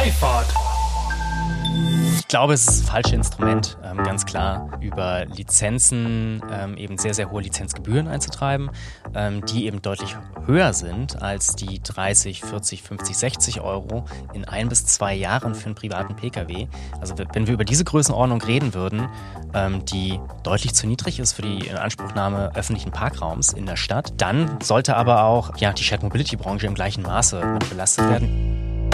Freifahrt. Ich glaube, es ist das falsche Instrument, ähm, ganz klar über Lizenzen ähm, eben sehr, sehr hohe Lizenzgebühren einzutreiben, ähm, die eben deutlich höher sind als die 30, 40, 50, 60 Euro in ein bis zwei Jahren für einen privaten Pkw. Also wenn wir über diese Größenordnung reden würden, die deutlich zu niedrig ist für die Inanspruchnahme öffentlichen Parkraums in der Stadt, dann sollte aber auch ja, die Shared Mobility Branche im gleichen Maße belastet werden.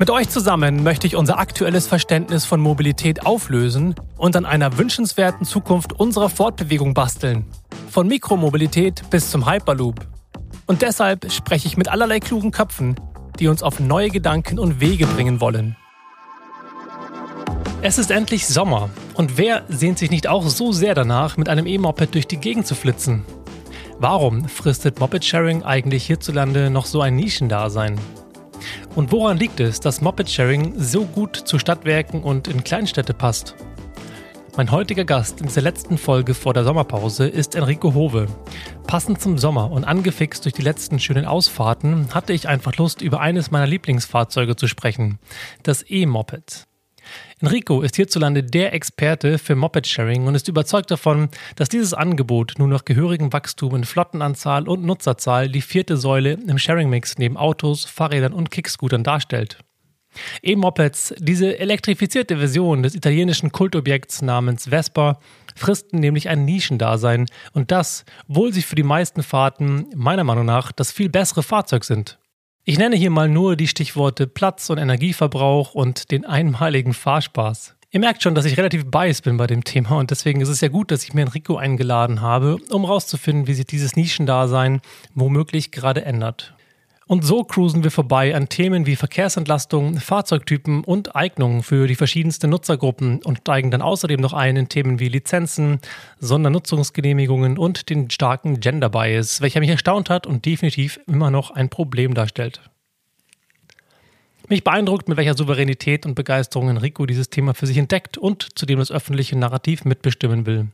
Mit euch zusammen möchte ich unser aktuelles Verständnis von Mobilität auflösen und an einer wünschenswerten Zukunft unserer Fortbewegung basteln. Von Mikromobilität bis zum Hyperloop. Und deshalb spreche ich mit allerlei klugen Köpfen, die uns auf neue Gedanken und Wege bringen wollen. Es ist endlich Sommer und wer sehnt sich nicht auch so sehr danach, mit einem E-Moped durch die Gegend zu flitzen? Warum fristet Moped-Sharing eigentlich hierzulande noch so ein Nischendasein? Und woran liegt es, dass Moped-Sharing so gut zu Stadtwerken und in Kleinstädte passt? Mein heutiger Gast in dieser letzten Folge vor der Sommerpause ist Enrico Hove. Passend zum Sommer und angefixt durch die letzten schönen Ausfahrten hatte ich einfach Lust, über eines meiner Lieblingsfahrzeuge zu sprechen, das E-Moped. Enrico ist hierzulande der Experte für Moped-Sharing und ist überzeugt davon, dass dieses Angebot nun nach gehörigem Wachstum in Flottenanzahl und Nutzerzahl die vierte Säule im Sharing-Mix neben Autos, Fahrrädern und Kickscootern darstellt. E-Mopeds, diese elektrifizierte Version des italienischen Kultobjekts namens Vespa, fristen nämlich ein Nischendasein und das, obwohl sie für die meisten Fahrten meiner Meinung nach das viel bessere Fahrzeug sind. Ich nenne hier mal nur die Stichworte Platz- und Energieverbrauch und den einmaligen Fahrspaß. Ihr merkt schon, dass ich relativ biased bin bei dem Thema und deswegen ist es ja gut, dass ich mir Enrico eingeladen habe, um rauszufinden, wie sich dieses Nischendasein womöglich gerade ändert. Und so cruisen wir vorbei an Themen wie Verkehrsentlastung, Fahrzeugtypen und Eignungen für die verschiedensten Nutzergruppen und steigen dann außerdem noch ein in Themen wie Lizenzen, Sondernutzungsgenehmigungen und den starken Gender Bias, welcher mich erstaunt hat und definitiv immer noch ein Problem darstellt. Mich beeindruckt, mit welcher Souveränität und Begeisterung Enrico dieses Thema für sich entdeckt und zu dem das öffentliche Narrativ mitbestimmen will.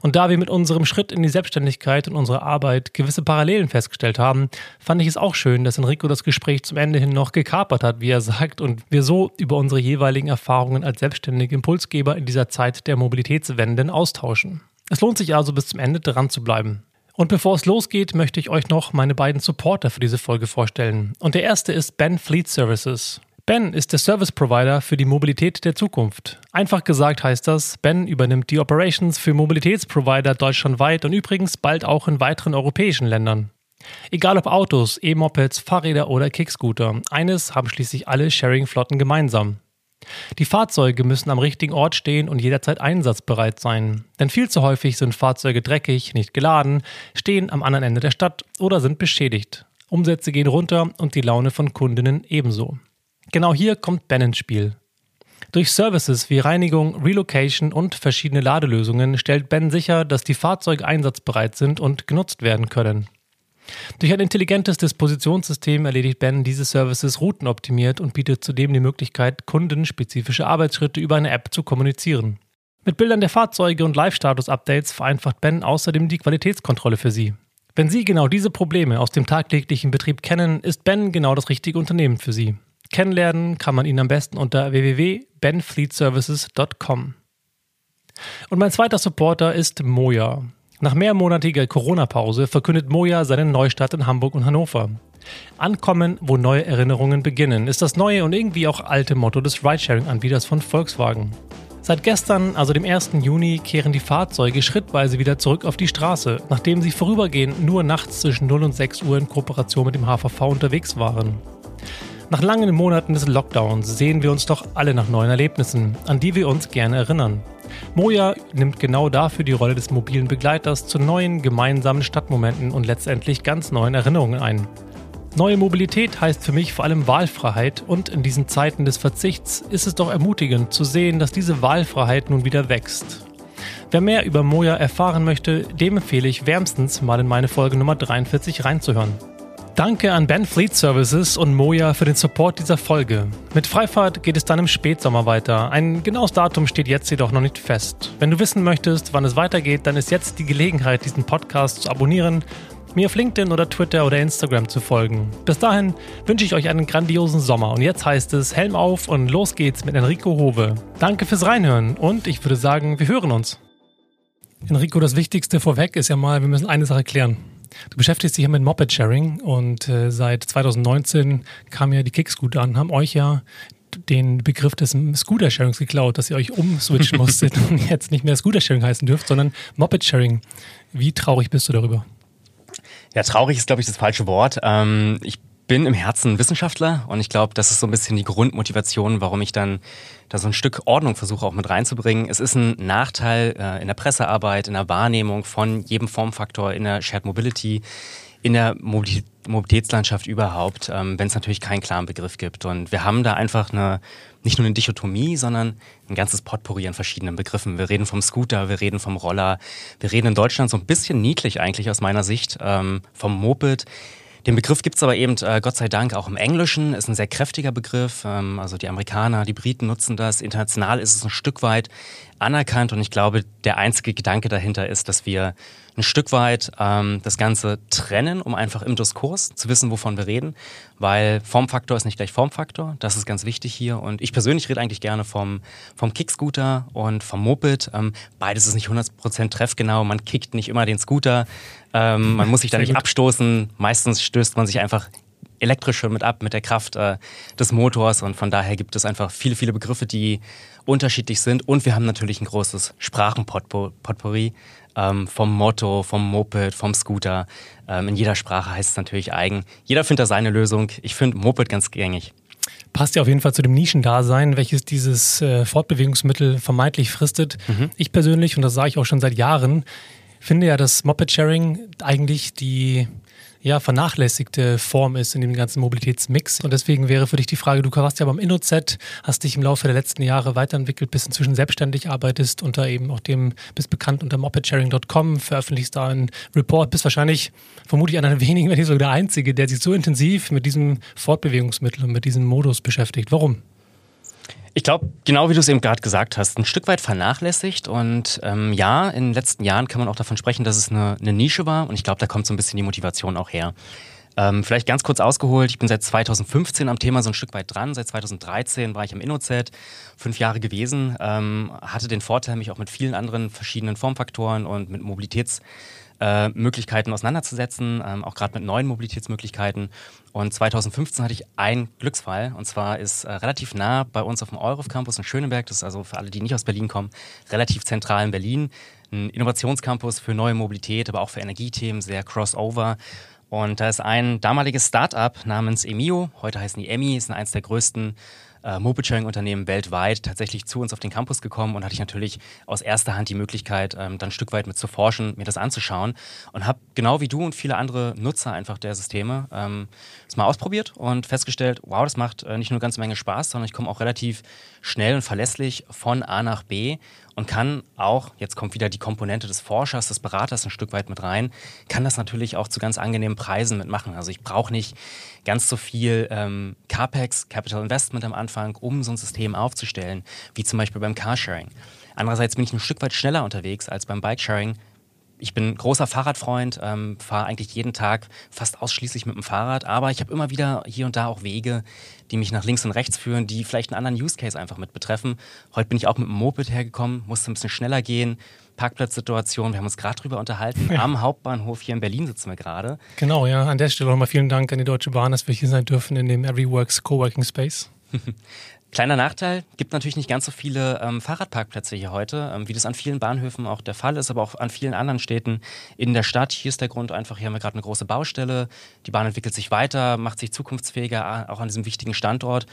Und da wir mit unserem Schritt in die Selbstständigkeit und unserer Arbeit gewisse Parallelen festgestellt haben, fand ich es auch schön, dass Enrico das Gespräch zum Ende hin noch gekapert hat, wie er sagt, und wir so über unsere jeweiligen Erfahrungen als selbstständige Impulsgeber in dieser Zeit der Mobilitätswenden austauschen. Es lohnt sich also bis zum Ende dran zu bleiben. Und bevor es losgeht, möchte ich euch noch meine beiden Supporter für diese Folge vorstellen. Und der erste ist Ben Fleet Services. Ben ist der Service Provider für die Mobilität der Zukunft. Einfach gesagt heißt das, Ben übernimmt die Operations für Mobilitätsprovider deutschlandweit und übrigens bald auch in weiteren europäischen Ländern. Egal ob Autos, E-Mopeds, Fahrräder oder Kickscooter, eines haben schließlich alle Sharing-Flotten gemeinsam. Die Fahrzeuge müssen am richtigen Ort stehen und jederzeit einsatzbereit sein. Denn viel zu häufig sind Fahrzeuge dreckig, nicht geladen, stehen am anderen Ende der Stadt oder sind beschädigt. Umsätze gehen runter und die Laune von Kundinnen ebenso. Genau hier kommt Ben ins Spiel. Durch Services wie Reinigung, Relocation und verschiedene Ladelösungen stellt Ben sicher, dass die Fahrzeuge einsatzbereit sind und genutzt werden können. Durch ein intelligentes Dispositionssystem erledigt Ben diese Services routenoptimiert und bietet zudem die Möglichkeit, kundenspezifische Arbeitsschritte über eine App zu kommunizieren. Mit Bildern der Fahrzeuge und Live-Status-Updates vereinfacht Ben außerdem die Qualitätskontrolle für Sie. Wenn Sie genau diese Probleme aus dem tagtäglichen Betrieb kennen, ist Ben genau das richtige Unternehmen für Sie. Kennenlernen kann man ihn am besten unter www.benfleetservices.com. Und mein zweiter Supporter ist Moja. Nach mehrmonatiger Corona-Pause verkündet Moja seinen Neustart in Hamburg und Hannover. Ankommen, wo neue Erinnerungen beginnen, ist das neue und irgendwie auch alte Motto des Ridesharing-Anbieters von Volkswagen. Seit gestern, also dem 1. Juni, kehren die Fahrzeuge schrittweise wieder zurück auf die Straße, nachdem sie vorübergehend nur nachts zwischen 0 und 6 Uhr in Kooperation mit dem HVV unterwegs waren. Nach langen Monaten des Lockdowns sehen wir uns doch alle nach neuen Erlebnissen, an die wir uns gerne erinnern. Moja nimmt genau dafür die Rolle des mobilen Begleiters zu neuen gemeinsamen Stadtmomenten und letztendlich ganz neuen Erinnerungen ein. Neue Mobilität heißt für mich vor allem Wahlfreiheit und in diesen Zeiten des Verzichts ist es doch ermutigend zu sehen, dass diese Wahlfreiheit nun wieder wächst. Wer mehr über Moja erfahren möchte, dem empfehle ich wärmstens mal in meine Folge Nummer 43 reinzuhören. Danke an Ben Fleet Services und Moja für den Support dieser Folge. Mit Freifahrt geht es dann im Spätsommer weiter. Ein genaues Datum steht jetzt jedoch noch nicht fest. Wenn du wissen möchtest, wann es weitergeht, dann ist jetzt die Gelegenheit, diesen Podcast zu abonnieren, mir auf LinkedIn oder Twitter oder Instagram zu folgen. Bis dahin wünsche ich euch einen grandiosen Sommer und jetzt heißt es Helm auf und los geht's mit Enrico Hove. Danke fürs Reinhören und ich würde sagen, wir hören uns. Enrico, das Wichtigste vorweg ist ja mal, wir müssen eine Sache klären. Du beschäftigst dich ja mit Moped Sharing und äh, seit 2019 kamen ja die Kickscooter an, haben euch ja den Begriff des Scooter-Sharings geklaut, dass ihr euch umswitchen musstet und jetzt nicht mehr Scooter-Sharing heißen dürft, sondern Moped-Sharing. Wie traurig bist du darüber? Ja, traurig ist, glaube ich, das falsche Wort. Ähm, ich bin im Herzen Wissenschaftler und ich glaube, das ist so ein bisschen die Grundmotivation, warum ich dann da so ein Stück Ordnung versuche auch mit reinzubringen. Es ist ein Nachteil äh, in der Pressearbeit, in der Wahrnehmung von jedem Formfaktor in der Shared Mobility, in der Mobilitätslandschaft überhaupt, ähm, wenn es natürlich keinen klaren Begriff gibt. Und wir haben da einfach eine, nicht nur eine Dichotomie, sondern ein ganzes Potpourri an verschiedenen Begriffen. Wir reden vom Scooter, wir reden vom Roller, wir reden in Deutschland so ein bisschen niedlich eigentlich aus meiner Sicht ähm, vom Moped. Den Begriff gibt es aber eben, äh, Gott sei Dank, auch im Englischen. Ist ein sehr kräftiger Begriff. Ähm, also die Amerikaner, die Briten nutzen das. International ist es ein Stück weit anerkannt. Und ich glaube, der einzige Gedanke dahinter ist, dass wir ein Stück weit ähm, das Ganze trennen, um einfach im Diskurs zu wissen, wovon wir reden. Weil Formfaktor ist nicht gleich Formfaktor. Das ist ganz wichtig hier. Und ich persönlich rede eigentlich gerne vom, vom Kickscooter und vom Moped. Ähm, beides ist nicht 100% treffgenau. Man kickt nicht immer den Scooter. Ähm, man muss sich da nicht abstoßen. Meistens stößt man sich einfach elektrisch schon mit ab, mit der Kraft äh, des Motors. Und von daher gibt es einfach viele, viele Begriffe, die unterschiedlich sind. Und wir haben natürlich ein großes Sprachenpotpourri ähm, vom Motto, vom Moped, vom Scooter. Ähm, in jeder Sprache heißt es natürlich eigen. Jeder findet da seine Lösung. Ich finde Moped ganz gängig. Passt ja auf jeden Fall zu dem Nischendasein, welches dieses äh, Fortbewegungsmittel vermeintlich fristet. Mhm. Ich persönlich, und das sage ich auch schon seit Jahren, finde ja, dass Moped-Sharing eigentlich die ja, vernachlässigte Form ist in dem ganzen Mobilitätsmix. Und deswegen wäre für dich die Frage, du warst ja beim InnoZ, hast dich im Laufe der letzten Jahre weiterentwickelt, bis inzwischen selbstständig arbeitest, unter eben auch dem, bist bekannt unter mopedsharing.com, veröffentlichst da einen Report, bist wahrscheinlich vermutlich einer der wenigen, wenn nicht sogar der Einzige, der sich so intensiv mit diesem Fortbewegungsmittel und mit diesem Modus beschäftigt. Warum? Ich glaube, genau wie du es eben gerade gesagt hast, ein Stück weit vernachlässigt. Und ähm, ja, in den letzten Jahren kann man auch davon sprechen, dass es eine, eine Nische war. Und ich glaube, da kommt so ein bisschen die Motivation auch her. Ähm, vielleicht ganz kurz ausgeholt, ich bin seit 2015 am Thema so ein Stück weit dran. Seit 2013 war ich im InnoZ, fünf Jahre gewesen, ähm, hatte den Vorteil, mich auch mit vielen anderen verschiedenen Formfaktoren und mit Mobilitäts- äh, Möglichkeiten auseinanderzusetzen, ähm, auch gerade mit neuen Mobilitätsmöglichkeiten. Und 2015 hatte ich einen Glücksfall und zwar ist äh, relativ nah bei uns auf dem Eurov Campus in Schöneberg, das ist also für alle, die nicht aus Berlin kommen, relativ zentral in Berlin, ein Innovationscampus für neue Mobilität, aber auch für Energiethemen, sehr crossover. Und da ist ein damaliges Start-up namens Emio, heute heißen die Emi, ist eines der größten äh, Moped-Sharing-Unternehmen weltweit tatsächlich zu uns auf den Campus gekommen und hatte ich natürlich aus erster Hand die Möglichkeit, ähm, dann ein Stück weit mit zu forschen, mir das anzuschauen und habe genau wie du und viele andere Nutzer einfach der Systeme ähm, mal ausprobiert und festgestellt, wow, das macht äh, nicht nur eine ganze Menge Spaß, sondern ich komme auch relativ schnell und verlässlich von A nach B und kann auch, jetzt kommt wieder die Komponente des Forschers, des Beraters ein Stück weit mit rein, kann das natürlich auch zu ganz angenehmen Preisen mitmachen. Also ich brauche nicht ganz so viel ähm, CAPEX, Capital Investment am Anfang, um so ein System aufzustellen, wie zum Beispiel beim Carsharing. Andererseits bin ich ein Stück weit schneller unterwegs als beim Bikesharing, ich bin großer Fahrradfreund, ähm, fahre eigentlich jeden Tag fast ausschließlich mit dem Fahrrad, aber ich habe immer wieder hier und da auch Wege, die mich nach links und rechts führen, die vielleicht einen anderen Use Case einfach mit betreffen. Heute bin ich auch mit dem Moped hergekommen, musste ein bisschen schneller gehen. Parkplatzsituation, wir haben uns gerade drüber unterhalten. Ja. Am Hauptbahnhof hier in Berlin sitzen wir gerade. Genau, ja. An der Stelle nochmal vielen Dank an die Deutsche Bahn, dass wir hier sein dürfen in dem Everyworks Coworking Space. Kleiner Nachteil, gibt natürlich nicht ganz so viele ähm, Fahrradparkplätze hier heute, ähm, wie das an vielen Bahnhöfen auch der Fall ist, aber auch an vielen anderen Städten in der Stadt. Hier ist der Grund einfach, hier haben wir gerade eine große Baustelle, die Bahn entwickelt sich weiter, macht sich zukunftsfähiger, auch an diesem wichtigen Standort.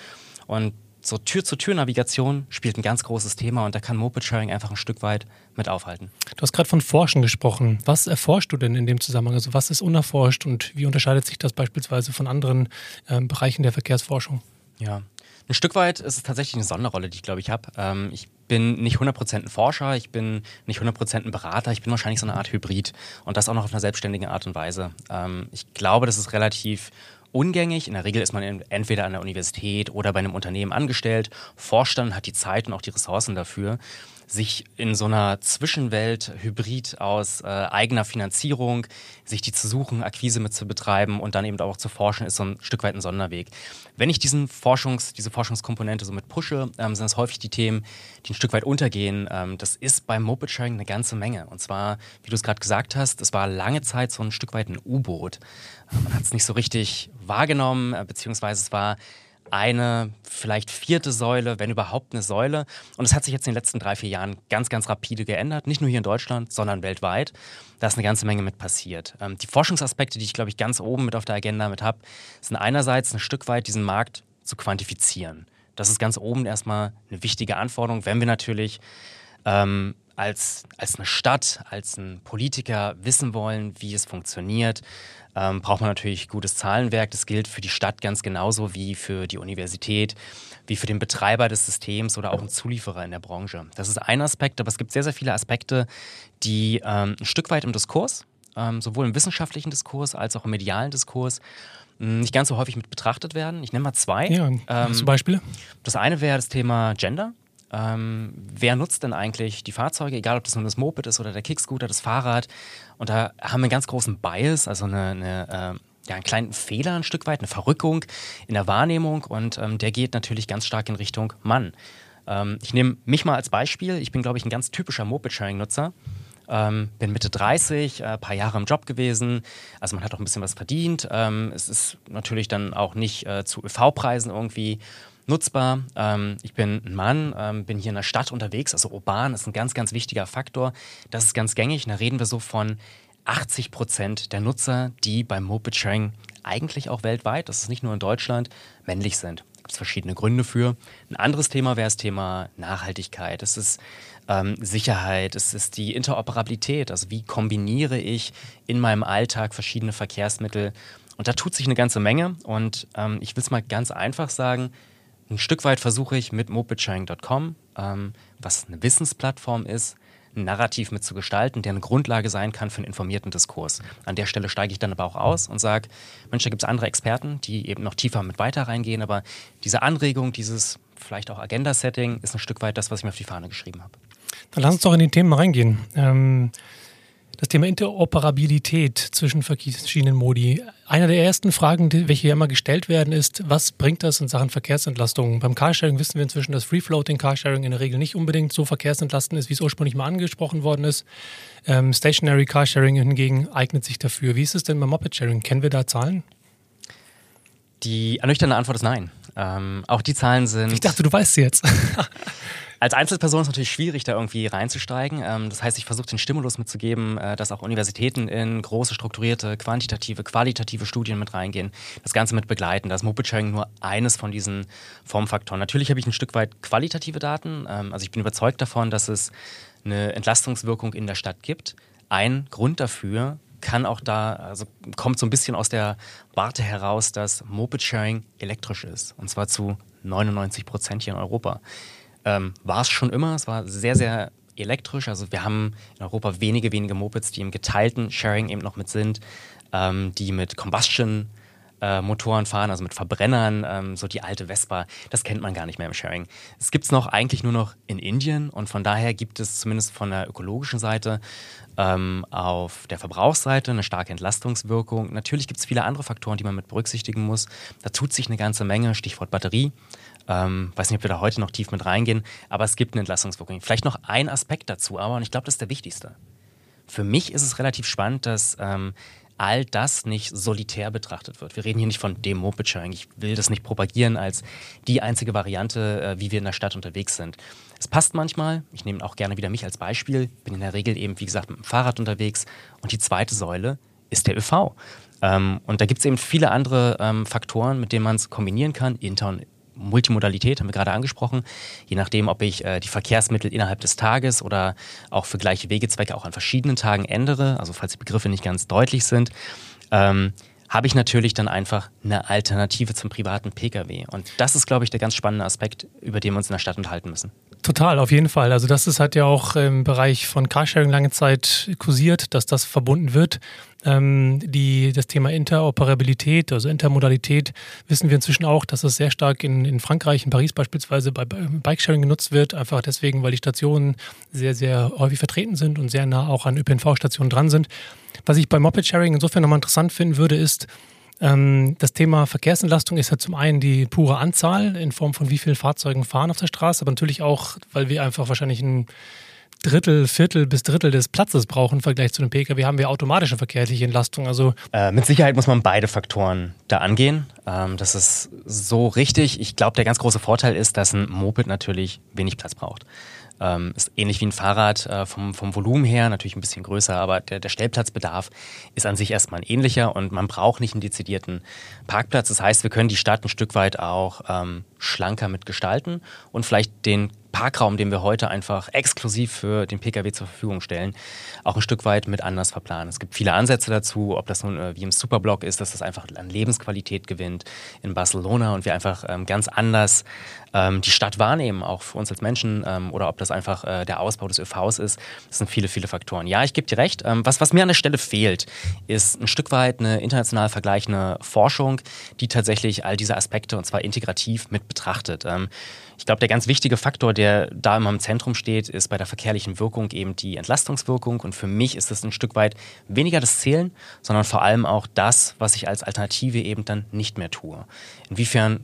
Und so Tür-zu-Tür-Navigation spielt ein ganz großes Thema und da kann Moped-Sharing einfach ein Stück weit mit aufhalten. Du hast gerade von Forschen gesprochen. Was erforscht du denn in dem Zusammenhang? Also was ist unerforscht und wie unterscheidet sich das beispielsweise von anderen ähm, Bereichen der Verkehrsforschung? Ja, Ein Stück weit ist es tatsächlich eine Sonderrolle, die ich glaube ich habe. Ähm, ich bin nicht 100% ein Forscher, ich bin nicht 100% ein Berater, ich bin wahrscheinlich so eine Art Hybrid und das auch noch auf einer selbstständigen Art und Weise. Ähm, ich glaube, das ist relativ ungängig. In der Regel ist man entweder an der Universität oder bei einem Unternehmen angestellt, forscht dann, hat die Zeit und auch die Ressourcen dafür sich in so einer Zwischenwelt hybrid aus äh, eigener Finanzierung, sich die zu suchen, Akquise mit zu betreiben und dann eben auch zu forschen, ist so ein Stück weit ein Sonderweg. Wenn ich diesen Forschungs, diese Forschungskomponente so mit pushe, ähm, sind es häufig die Themen, die ein Stück weit untergehen. Ähm, das ist beim Moped Sharing eine ganze Menge. Und zwar, wie du es gerade gesagt hast, es war lange Zeit so ein Stück weit ein U-Boot. Man hat es nicht so richtig wahrgenommen, äh, beziehungsweise es war eine, vielleicht vierte Säule, wenn überhaupt eine Säule. Und es hat sich jetzt in den letzten drei, vier Jahren ganz, ganz rapide geändert. Nicht nur hier in Deutschland, sondern weltweit. Da ist eine ganze Menge mit passiert. Ähm, die Forschungsaspekte, die ich, glaube ich, ganz oben mit auf der Agenda mit habe, sind einerseits ein Stück weit diesen Markt zu quantifizieren. Das ist ganz oben erstmal eine wichtige Anforderung, wenn wir natürlich ähm, als, als eine Stadt, als ein Politiker wissen wollen, wie es funktioniert, ähm, braucht man natürlich gutes Zahlenwerk. Das gilt für die Stadt ganz genauso wie für die Universität, wie für den Betreiber des Systems oder auch einen Zulieferer in der Branche. Das ist ein Aspekt, aber es gibt sehr, sehr viele Aspekte, die ähm, ein Stück weit im Diskurs, ähm, sowohl im wissenschaftlichen Diskurs als auch im medialen Diskurs, hm, nicht ganz so häufig mit betrachtet werden. Ich nenne mal zwei. Ja, ähm, zum Beispiel? Das eine wäre das Thema Gender. Ähm, wer nutzt denn eigentlich die Fahrzeuge, egal ob das nun das Moped ist oder der Kickscooter, das Fahrrad? Und da haben wir einen ganz großen Bias, also eine, eine äh, ja, einen kleinen Fehler ein Stück weit, eine Verrückung in der Wahrnehmung und ähm, der geht natürlich ganz stark in Richtung Mann. Ähm, ich nehme mich mal als Beispiel. Ich bin, glaube ich, ein ganz typischer Moped-Sharing-Nutzer. Ähm, bin Mitte 30, ein äh, paar Jahre im Job gewesen. Also man hat auch ein bisschen was verdient. Ähm, es ist natürlich dann auch nicht äh, zu ÖV-Preisen irgendwie nutzbar. Ähm, ich bin ein Mann, ähm, bin hier in der Stadt unterwegs, also urban ist ein ganz, ganz wichtiger Faktor. Das ist ganz gängig. Da reden wir so von 80 Prozent der Nutzer, die beim Moped Sharing eigentlich auch weltweit, das ist nicht nur in Deutschland, männlich sind. Da gibt es verschiedene Gründe für. Ein anderes Thema wäre das Thema Nachhaltigkeit. Es ist ähm, Sicherheit, es ist die Interoperabilität. Also wie kombiniere ich in meinem Alltag verschiedene Verkehrsmittel? Und da tut sich eine ganze Menge. Und ähm, ich will es mal ganz einfach sagen, ein Stück weit versuche ich mit mopedsharing.com, ähm, was eine Wissensplattform ist, ein Narrativ mit zu gestalten, der eine Grundlage sein kann für einen informierten Diskurs. An der Stelle steige ich dann aber auch aus und sage, Mensch, da gibt es andere Experten, die eben noch tiefer mit weiter reingehen, aber diese Anregung, dieses vielleicht auch Agenda-Setting ist ein Stück weit das, was ich mir auf die Fahne geschrieben habe. Dann lass uns doch in die Themen reingehen. Ähm, das Thema Interoperabilität zwischen verschiedenen Modi. Einer der ersten Fragen, welche hier immer gestellt werden, ist, was bringt das in Sachen Verkehrsentlastung? Beim Carsharing wissen wir inzwischen, dass Free-Floating Carsharing in der Regel nicht unbedingt so verkehrsentlastend ist, wie es ursprünglich mal angesprochen worden ist. Ähm, Stationary Carsharing hingegen eignet sich dafür. Wie ist es denn beim Moped-Sharing? Kennen wir da Zahlen? Die ernüchternde Antwort ist nein. Ähm, auch die Zahlen sind. Ich dachte, du weißt sie jetzt. Als Einzelperson ist es natürlich schwierig, da irgendwie reinzusteigen. Ähm, das heißt, ich versuche den Stimulus mitzugeben, äh, dass auch Universitäten in große, strukturierte, quantitative, qualitative Studien mit reingehen, das Ganze mit begleiten. Das Moped-Sharing nur eines von diesen Formfaktoren. Natürlich habe ich ein Stück weit qualitative Daten. Ähm, also ich bin überzeugt davon, dass es eine Entlastungswirkung in der Stadt gibt. Ein Grund dafür kann auch da, also kommt so ein bisschen aus der Warte heraus, dass Moped-Sharing elektrisch ist. Und zwar zu 99 Prozent hier in Europa ähm, war es schon immer. Es war sehr, sehr elektrisch. Also wir haben in Europa wenige, wenige Mopeds, die im geteilten Sharing eben noch mit sind, ähm, die mit Combustion äh, Motoren fahren, also mit Verbrennern, ähm, so die alte Vespa, das kennt man gar nicht mehr im Sharing. Es gibt es noch eigentlich nur noch in Indien und von daher gibt es zumindest von der ökologischen Seite ähm, auf der Verbrauchsseite eine starke Entlastungswirkung. Natürlich gibt es viele andere Faktoren, die man mit berücksichtigen muss. Da tut sich eine ganze Menge, Stichwort Batterie. Ähm, weiß nicht, ob wir da heute noch tief mit reingehen, aber es gibt eine Entlastungswirkung. Vielleicht noch ein Aspekt dazu, aber und ich glaube, das ist der wichtigste. Für mich ist es relativ spannend, dass ähm, all das nicht solitär betrachtet wird. Wir reden hier nicht von dem Moped-Sharing. Ich will das nicht propagieren als die einzige Variante, äh, wie wir in der Stadt unterwegs sind. Es passt manchmal. Ich nehme auch gerne wieder mich als Beispiel. Bin in der Regel eben, wie gesagt, mit dem Fahrrad unterwegs. Und die zweite Säule ist der ÖV. Ähm, und da gibt es eben viele andere ähm, Faktoren, mit denen man es kombinieren kann. Inter- und Multimodalität haben wir gerade angesprochen. Je nachdem, ob ich äh, die Verkehrsmittel innerhalb des Tages oder auch für gleiche Wegezwecke auch an verschiedenen Tagen ändere, also falls die Begriffe nicht ganz deutlich sind, ähm, habe ich natürlich dann einfach eine Alternative zum privaten Pkw. Und das ist, glaube ich, der ganz spannende Aspekt, über den wir uns in der Stadt unterhalten müssen. Total, auf jeden Fall. Also das ist halt ja auch im Bereich von Carsharing lange Zeit kursiert, dass das verbunden wird. Ähm, die, das Thema Interoperabilität, also Intermodalität, wissen wir inzwischen auch, dass das sehr stark in, in Frankreich, in Paris beispielsweise bei Bikesharing genutzt wird. Einfach deswegen, weil die Stationen sehr, sehr häufig vertreten sind und sehr nah auch an ÖPNV-Stationen dran sind. Was ich bei Moped Sharing insofern nochmal interessant finden würde, ist, ähm, das Thema Verkehrsentlastung ist ja zum einen die pure Anzahl in Form von wie vielen Fahrzeugen fahren auf der Straße, aber natürlich auch, weil wir einfach wahrscheinlich ein Drittel, Viertel bis Drittel des Platzes brauchen im Vergleich zu einem Pkw, haben wir automatische verkehrliche Entlastung. Also äh, mit Sicherheit muss man beide Faktoren da angehen. Ähm, das ist so richtig. Ich glaube, der ganz große Vorteil ist, dass ein Moped natürlich wenig Platz braucht. Ähm, ist ähnlich wie ein Fahrrad äh, vom, vom Volumen her, natürlich ein bisschen größer, aber der, der Stellplatzbedarf ist an sich erstmal ein ähnlicher und man braucht nicht einen dezidierten Parkplatz. Das heißt, wir können die Stadt ein Stück weit auch ähm, schlanker mitgestalten und vielleicht den Parkraum, den wir heute einfach exklusiv für den Pkw zur Verfügung stellen, auch ein Stück weit mit anders verplanen. Es gibt viele Ansätze dazu, ob das nun äh, wie im Superblock ist, dass das einfach an Lebensqualität gewinnt in Barcelona und wir einfach ähm, ganz anders ähm, die Stadt wahrnehmen, auch für uns als Menschen, ähm, oder ob das einfach äh, der Ausbau des ÖVs ist. Das sind viele, viele Faktoren. Ja, ich gebe dir recht. Ähm, was, was mir an der Stelle fehlt, ist ein Stück weit eine international vergleichende Forschung, die tatsächlich all diese Aspekte und zwar integrativ mit betrachtet. Ähm, ich glaube, der ganz wichtige Faktor, der da immer im Zentrum steht, ist bei der verkehrlichen Wirkung eben die Entlastungswirkung. Und für mich ist das ein Stück weit weniger das Zählen, sondern vor allem auch das, was ich als Alternative eben dann nicht mehr tue. Inwiefern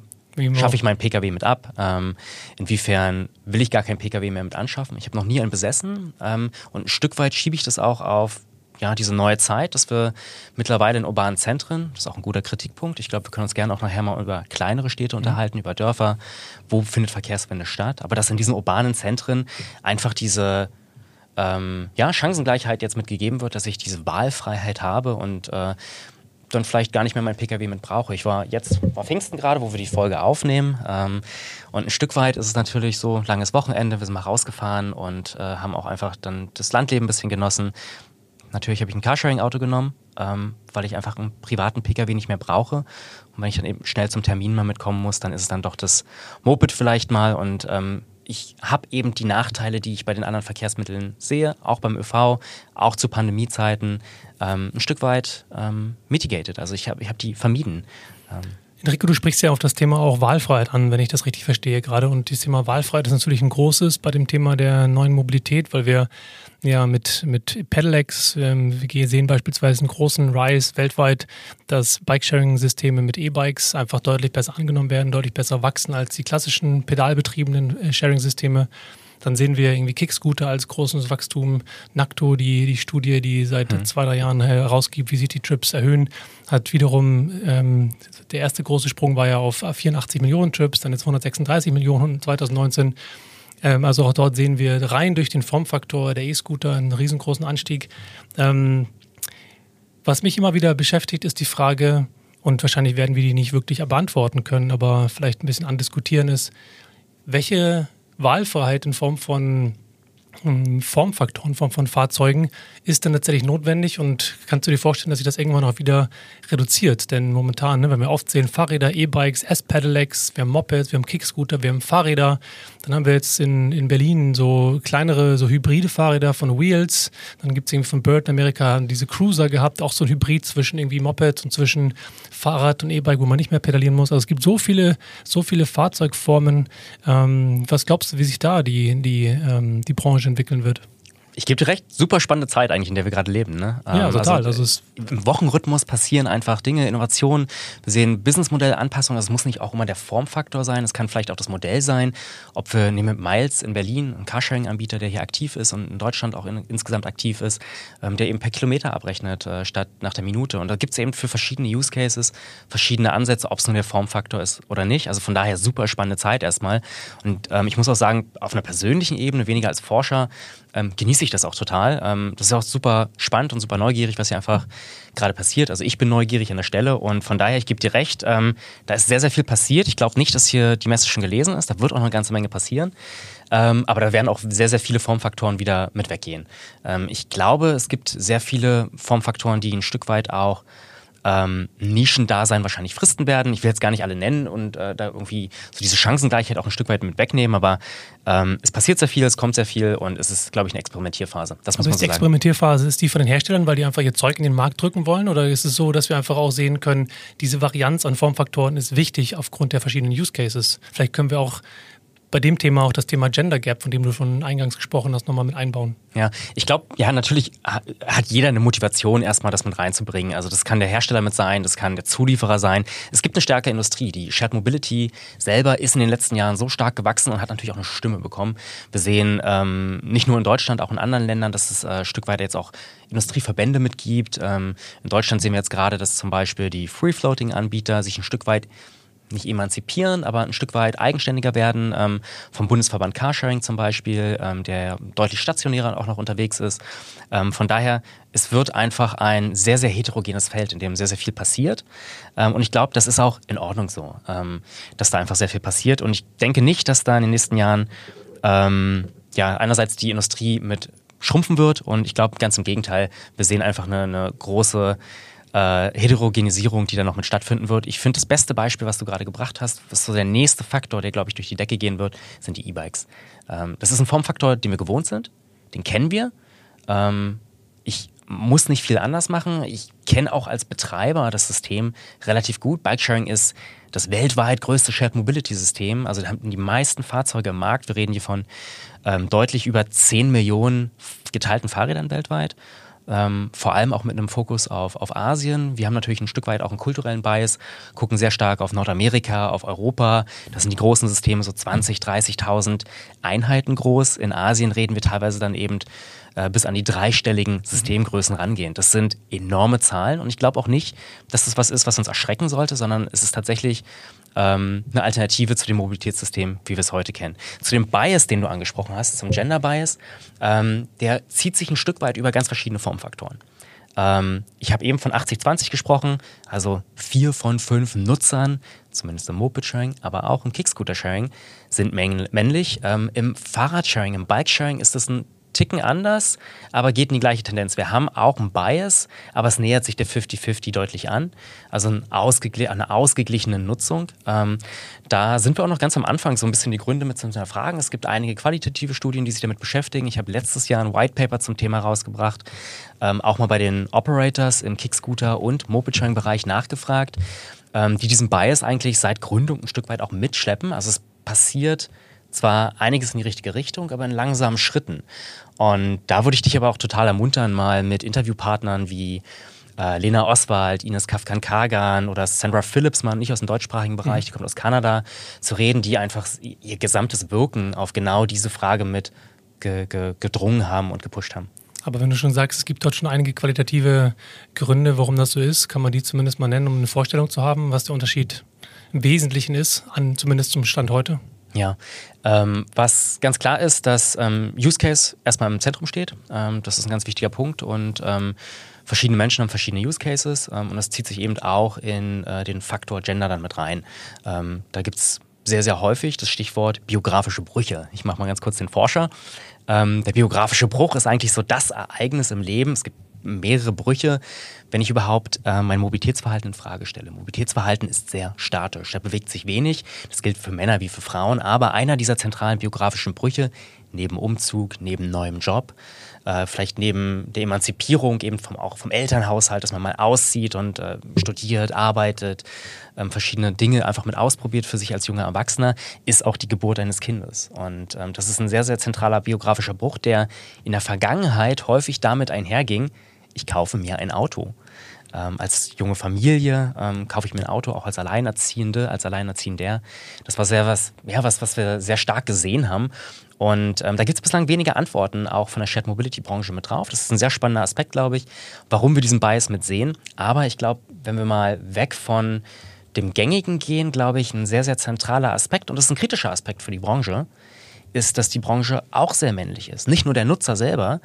schaffe ich meinen Pkw mit ab? Ähm, inwiefern will ich gar keinen Pkw mehr mit anschaffen? Ich habe noch nie einen besessen ähm, und ein Stück weit schiebe ich das auch auf ja, diese neue Zeit, dass wir mittlerweile in urbanen Zentren, das ist auch ein guter Kritikpunkt, ich glaube, wir können uns gerne auch nachher mal über kleinere Städte mhm. unterhalten, über Dörfer, wo findet Verkehrswende statt, aber dass in diesen urbanen Zentren einfach diese ähm, ja, Chancengleichheit jetzt mitgegeben wird, dass ich diese Wahlfreiheit habe und äh, dann vielleicht gar nicht mehr mein Pkw mit brauche. Ich war jetzt, war Pfingsten gerade, wo wir die Folge aufnehmen. Ähm, und ein Stück weit ist es natürlich so, langes Wochenende, wir sind mal rausgefahren und äh, haben auch einfach dann das Landleben ein bisschen genossen. Natürlich habe ich ein Carsharing-Auto genommen, ähm, weil ich einfach einen privaten Pkw nicht mehr brauche. Und wenn ich dann eben schnell zum Termin mal mitkommen muss, dann ist es dann doch das Moped vielleicht mal. Und ähm, ich habe eben die Nachteile, die ich bei den anderen Verkehrsmitteln sehe, auch beim ÖV, auch zu Pandemiezeiten, ähm, ein Stück weit ähm, mitigated. Also ich habe ich hab die vermieden. Ähm, Enrico, du sprichst ja auf das Thema auch Wahlfreiheit an, wenn ich das richtig verstehe gerade. Und das Thema Wahlfreiheit ist natürlich ein großes bei dem Thema der neuen Mobilität, weil wir ja mit, mit Pedelecs, ähm, wir sehen beispielsweise einen großen Rise weltweit, dass Bikesharing-Systeme mit E-Bikes einfach deutlich besser angenommen werden, deutlich besser wachsen als die klassischen pedalbetriebenen äh, Sharing-Systeme. Dann sehen wir irgendwie Kickscooter als großes Wachstum. Nakto, die, die Studie, die seit mhm. zwei, drei Jahren herausgibt, wie sich die Trips erhöhen, hat wiederum, ähm, der erste große Sprung war ja auf 84 Millionen Trips, dann jetzt 136 Millionen 2019. Ähm, also auch dort sehen wir rein durch den Formfaktor der E-Scooter einen riesengroßen Anstieg. Ähm, was mich immer wieder beschäftigt, ist die Frage, und wahrscheinlich werden wir die nicht wirklich beantworten können, aber vielleicht ein bisschen andiskutieren ist, welche Wahlfreiheit in Form von Formfaktoren, in Form von Fahrzeugen ist dann tatsächlich notwendig und kannst du dir vorstellen, dass sich das irgendwann auch wieder reduziert? Denn momentan, ne, wenn wir aufzählen, Fahrräder, E-Bikes, S-Pedelecs, wir haben Mopeds, wir haben Kickscooter, wir haben Fahrräder, dann haben wir jetzt in, in Berlin so kleinere, so hybride Fahrräder von Wheels, dann gibt es irgendwie von Bird in Amerika diese Cruiser gehabt, auch so ein Hybrid zwischen irgendwie Moped und zwischen Fahrrad und E-Bike, wo man nicht mehr pedalieren muss. Also es gibt so viele, so viele Fahrzeugformen. Ähm, was glaubst du, wie sich da die, die, ähm, die Branche entwickeln wird? Ich gebe dir recht, super spannende Zeit eigentlich, in der wir gerade leben. Ne? Ja, ähm, total. Also, also Im Wochenrhythmus passieren einfach Dinge, Innovationen. Wir sehen Businessmodellanpassungen. Das muss nicht auch immer der Formfaktor sein. Es kann vielleicht auch das Modell sein. Ob wir nehmen Miles in Berlin, ein Carsharing-Anbieter, der hier aktiv ist und in Deutschland auch in, insgesamt aktiv ist, ähm, der eben per Kilometer abrechnet äh, statt nach der Minute. Und da gibt es eben für verschiedene Use Cases verschiedene Ansätze, ob es nur der Formfaktor ist oder nicht. Also von daher super spannende Zeit erstmal. Und ähm, ich muss auch sagen, auf einer persönlichen Ebene, weniger als Forscher, ähm, genieße ich das auch total. Ähm, das ist auch super spannend und super neugierig, was hier einfach gerade passiert. Also ich bin neugierig an der Stelle und von daher, ich gebe dir recht, ähm, da ist sehr, sehr viel passiert. Ich glaube nicht, dass hier die Messe schon gelesen ist. Da wird auch noch eine ganze Menge passieren. Ähm, aber da werden auch sehr, sehr viele Formfaktoren wieder mit weggehen. Ich glaube, es gibt sehr viele Formfaktoren, die ein Stück weit auch ähm, Nischendasein wahrscheinlich fristen werden. Ich will jetzt gar nicht alle nennen und äh, da irgendwie so diese Chancengleichheit auch ein Stück weit mit wegnehmen, aber ähm, es passiert sehr viel, es kommt sehr viel und es ist, glaube ich, eine Experimentierphase. Das muss aber man ist so die Experimentierphase, ist die von den Herstellern, weil die einfach ihr Zeug in den Markt drücken wollen? Oder ist es so, dass wir einfach auch sehen können, diese Varianz an Formfaktoren ist wichtig aufgrund der verschiedenen Use Cases? Vielleicht können wir auch bei dem Thema auch das Thema Gender Gap, von dem du schon eingangs gesprochen hast, nochmal mit einbauen. Ja, ich glaube, ja, natürlich hat jeder eine Motivation, erstmal das mit reinzubringen. Also das kann der Hersteller mit sein, das kann der Zulieferer sein. Es gibt eine starke Industrie. Die Shared Mobility selber ist in den letzten Jahren so stark gewachsen und hat natürlich auch eine Stimme bekommen. Wir sehen ähm, nicht nur in Deutschland, auch in anderen Ländern, dass es äh, ein Stück weit jetzt auch Industrieverbände mitgibt. Ähm, in Deutschland sehen wir jetzt gerade, dass zum Beispiel die Free-Floating-Anbieter sich ein Stück weit nicht emanzipieren, aber ein Stück weit eigenständiger werden. Ähm, vom Bundesverband Carsharing zum Beispiel, ähm, der deutlich stationärer auch noch unterwegs ist. Ähm, von daher, es wird einfach ein sehr, sehr heterogenes Feld, in dem sehr, sehr viel passiert. Ähm, und ich glaube, das ist auch in Ordnung so, ähm, dass da einfach sehr viel passiert. Und ich denke nicht, dass da in den nächsten Jahren ähm, ja einerseits die Industrie mit schrumpfen wird und ich glaube ganz im Gegenteil, wir sehen einfach eine, eine große äh, Heterogenisierung, die da noch mit stattfinden wird. Ich finde, das beste Beispiel, was du gerade gebracht hast, was so der nächste Faktor, der, glaube ich, durch die Decke gehen wird, sind die E-Bikes. Ähm, das ist ein Formfaktor, den wir gewohnt sind, den kennen wir. Ähm, ich muss nicht viel anders machen. Ich kenne auch als Betreiber das System relativ gut. Bikesharing ist das weltweit größte Shared Mobility System. Also da haben die meisten Fahrzeuge im Markt. Wir reden hier von ähm, deutlich über 10 Millionen geteilten Fahrrädern weltweit. Ähm, vor allem auch mit einem Fokus auf, auf Asien. Wir haben natürlich ein Stück weit auch einen kulturellen Bias, gucken sehr stark auf Nordamerika, auf Europa. Das sind die großen Systeme, so 20, 30.000 Einheiten groß. In Asien reden wir teilweise dann eben äh, bis an die dreistelligen Systemgrößen rangehen. Das sind enorme Zahlen und ich glaube auch nicht, dass das was ist, was uns erschrecken sollte, sondern es ist tatsächlich ähm, eine Alternative zu dem Mobilitätssystem, wie wir es heute kennen. Zu dem Bias, den du angesprochen hast, zum Gender Bias, ähm, der zieht sich ein Stück weit über ganz verschiedene Formfaktoren. Ähm, ich habe eben von 80-20 gesprochen, also vier von fünf Nutzern, zumindest im Moped-Sharing, aber auch im Kickscooter-Sharing, sind männlich. Ähm, Im Fahrradsharing, im Bike-Sharing ist das ein Ticken anders, aber geht in die gleiche Tendenz. Wir haben auch einen Bias, aber es nähert sich der 50-50 deutlich an. Also ein ausgegl eine ausgeglichene Nutzung. Ähm, da sind wir auch noch ganz am Anfang, so ein bisschen die Gründe mit zu hinterfragen. Es gibt einige qualitative Studien, die sich damit beschäftigen. Ich habe letztes Jahr ein White Paper zum Thema rausgebracht, ähm, auch mal bei den Operators im Kickscooter und Moped-Sharing-Bereich nachgefragt, ähm, die diesen Bias eigentlich seit Gründung ein Stück weit auch mitschleppen. Also es passiert zwar einiges in die richtige Richtung, aber in langsamen Schritten. Und da würde ich dich aber auch total ermuntern, mal mit Interviewpartnern wie äh, Lena Oswald, Ines Kafkan-Kagan oder Sandra Phillips, mal nicht aus dem deutschsprachigen Bereich, mhm. die kommt aus Kanada, zu reden, die einfach ihr gesamtes Wirken auf genau diese Frage mit ge ge gedrungen haben und gepusht haben. Aber wenn du schon sagst, es gibt dort schon einige qualitative Gründe, warum das so ist, kann man die zumindest mal nennen, um eine Vorstellung zu haben, was der Unterschied im Wesentlichen ist, an, zumindest zum Stand heute? Ja, ähm, was ganz klar ist, dass ähm, Use Case erstmal im Zentrum steht. Ähm, das ist ein ganz wichtiger Punkt und ähm, verschiedene Menschen haben verschiedene Use Cases ähm, und das zieht sich eben auch in äh, den Faktor Gender dann mit rein. Ähm, da gibt es sehr, sehr häufig das Stichwort biografische Brüche. Ich mache mal ganz kurz den Forscher. der biografische Bruch ist eigentlich so das Ereignis im Leben. Es gibt mehrere Brüche, wenn ich überhaupt äh, mein Mobilitätsverhalten in Frage stelle. Mobilitätsverhalten ist sehr statisch, da bewegt sich wenig. Das gilt für Männer wie für Frauen. Aber einer dieser zentralen biografischen Brüche, neben Umzug, neben neuem Job, äh, vielleicht neben der Emanzipierung eben vom, auch vom Elternhaushalt, dass man mal auszieht und äh, studiert, arbeitet, ähm, verschiedene Dinge einfach mit ausprobiert für sich als junger Erwachsener, ist auch die Geburt eines Kindes. Und ähm, das ist ein sehr, sehr zentraler biografischer Bruch, der in der Vergangenheit häufig damit einherging, ich kaufe mir ein Auto. Ähm, als junge Familie ähm, kaufe ich mir ein Auto, auch als Alleinerziehende, als Alleinerziehender. Das war sehr was, ja, was, was wir sehr stark gesehen haben. Und ähm, da gibt es bislang wenige Antworten auch von der Shared Mobility Branche mit drauf. Das ist ein sehr spannender Aspekt, glaube ich, warum wir diesen Bias mit sehen. Aber ich glaube, wenn wir mal weg von dem Gängigen gehen, glaube ich, ein sehr, sehr zentraler Aspekt, und das ist ein kritischer Aspekt für die Branche, ist, dass die Branche auch sehr männlich ist. Nicht nur der Nutzer selber,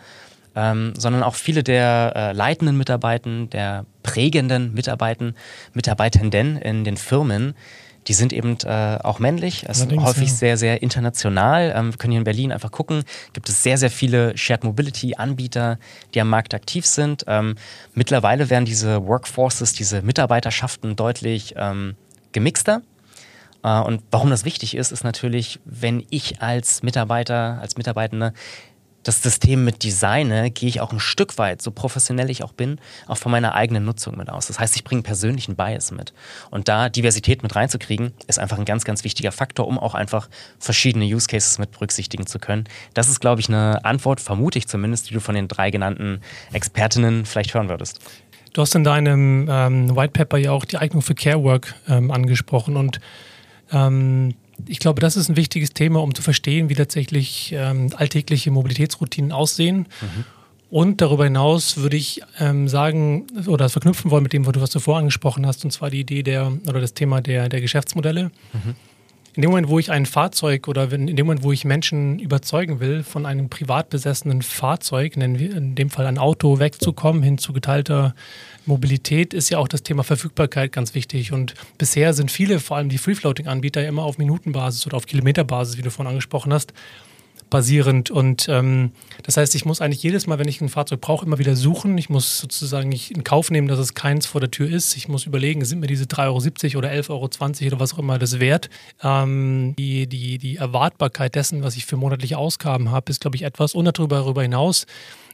ähm, sondern auch viele der äh, leitenden Mitarbeitenden, der prägenden Mitarbeitenden, Mitarbeitenden in den Firmen, die sind eben äh, auch männlich, ist häufig ja. sehr, sehr international. Ähm, wir können hier in Berlin einfach gucken, gibt es sehr, sehr viele Shared Mobility Anbieter, die am Markt aktiv sind. Ähm, mittlerweile werden diese Workforces, diese Mitarbeiterschaften deutlich ähm, gemixter. Äh, und warum das wichtig ist, ist natürlich, wenn ich als Mitarbeiter, als Mitarbeitende das System mit designe, gehe ich auch ein Stück weit, so professionell ich auch bin, auch von meiner eigenen Nutzung mit aus. Das heißt, ich bringe persönlichen Bias mit. Und da Diversität mit reinzukriegen, ist einfach ein ganz, ganz wichtiger Faktor, um auch einfach verschiedene Use Cases mit berücksichtigen zu können. Das ist, glaube ich, eine Antwort, vermute ich zumindest, die du von den drei genannten Expertinnen vielleicht hören würdest. Du hast in deinem ähm, White Paper ja auch die Eignung für Care Work ähm, angesprochen und ähm, ich glaube, das ist ein wichtiges Thema, um zu verstehen, wie tatsächlich ähm, alltägliche Mobilitätsroutinen aussehen. Mhm. Und darüber hinaus würde ich ähm, sagen oder das verknüpfen wollen mit dem, was du vorher angesprochen hast, und zwar die Idee der oder das Thema der, der Geschäftsmodelle. Mhm. In dem Moment, wo ich ein Fahrzeug oder in dem Moment, wo ich Menschen überzeugen will, von einem privat besessenen Fahrzeug, nennen wir in dem Fall ein Auto, wegzukommen hin zu geteilter Mobilität, ist ja auch das Thema Verfügbarkeit ganz wichtig. Und bisher sind viele, vor allem die Free-Floating-Anbieter, immer auf Minutenbasis oder auf Kilometerbasis, wie du vorhin angesprochen hast, basierend. Und ähm, das heißt, ich muss eigentlich jedes Mal, wenn ich ein Fahrzeug brauche, immer wieder suchen. Ich muss sozusagen nicht in Kauf nehmen, dass es keins vor der Tür ist. Ich muss überlegen, sind mir diese 3,70 Euro oder 11,20 Euro oder was auch immer das wert. Ähm, die, die, die Erwartbarkeit dessen, was ich für monatliche Ausgaben habe, ist, glaube ich, etwas. Und darüber hinaus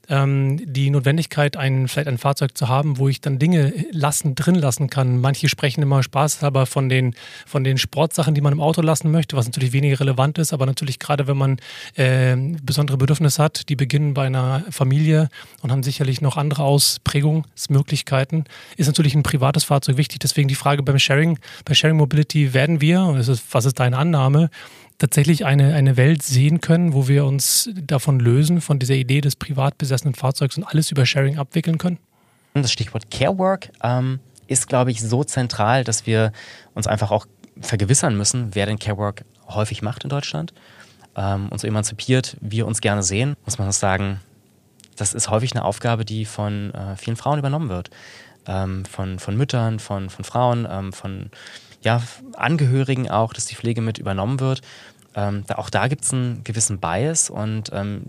ähm, die Notwendigkeit, ein, vielleicht ein Fahrzeug zu haben, wo ich dann Dinge lassen, drin lassen kann. Manche sprechen immer spaßhalber von den, von den Sportsachen, die man im Auto lassen möchte, was natürlich weniger relevant ist, aber natürlich gerade, wenn man äh, besondere Bedürfnisse hat, die beginnen bei einer Familie und haben sicherlich noch andere Ausprägungsmöglichkeiten, ist natürlich ein privates Fahrzeug wichtig. Deswegen die Frage beim Sharing, bei Sharing Mobility werden wir, und ist, was ist deine Annahme, tatsächlich eine, eine Welt sehen können, wo wir uns davon lösen, von dieser Idee des privat besessenen Fahrzeugs und alles über Sharing abwickeln können? Das Stichwort Carework ähm, ist, glaube ich, so zentral, dass wir uns einfach auch vergewissern müssen, wer den Carework häufig macht in Deutschland. Ähm, und so emanzipiert wir uns gerne sehen, muss man sagen, das ist häufig eine Aufgabe, die von äh, vielen Frauen übernommen wird. Ähm, von, von Müttern, von, von Frauen, ähm, von ja, Angehörigen auch, dass die Pflege mit übernommen wird. Ähm, da, auch da gibt es einen gewissen Bias und ähm,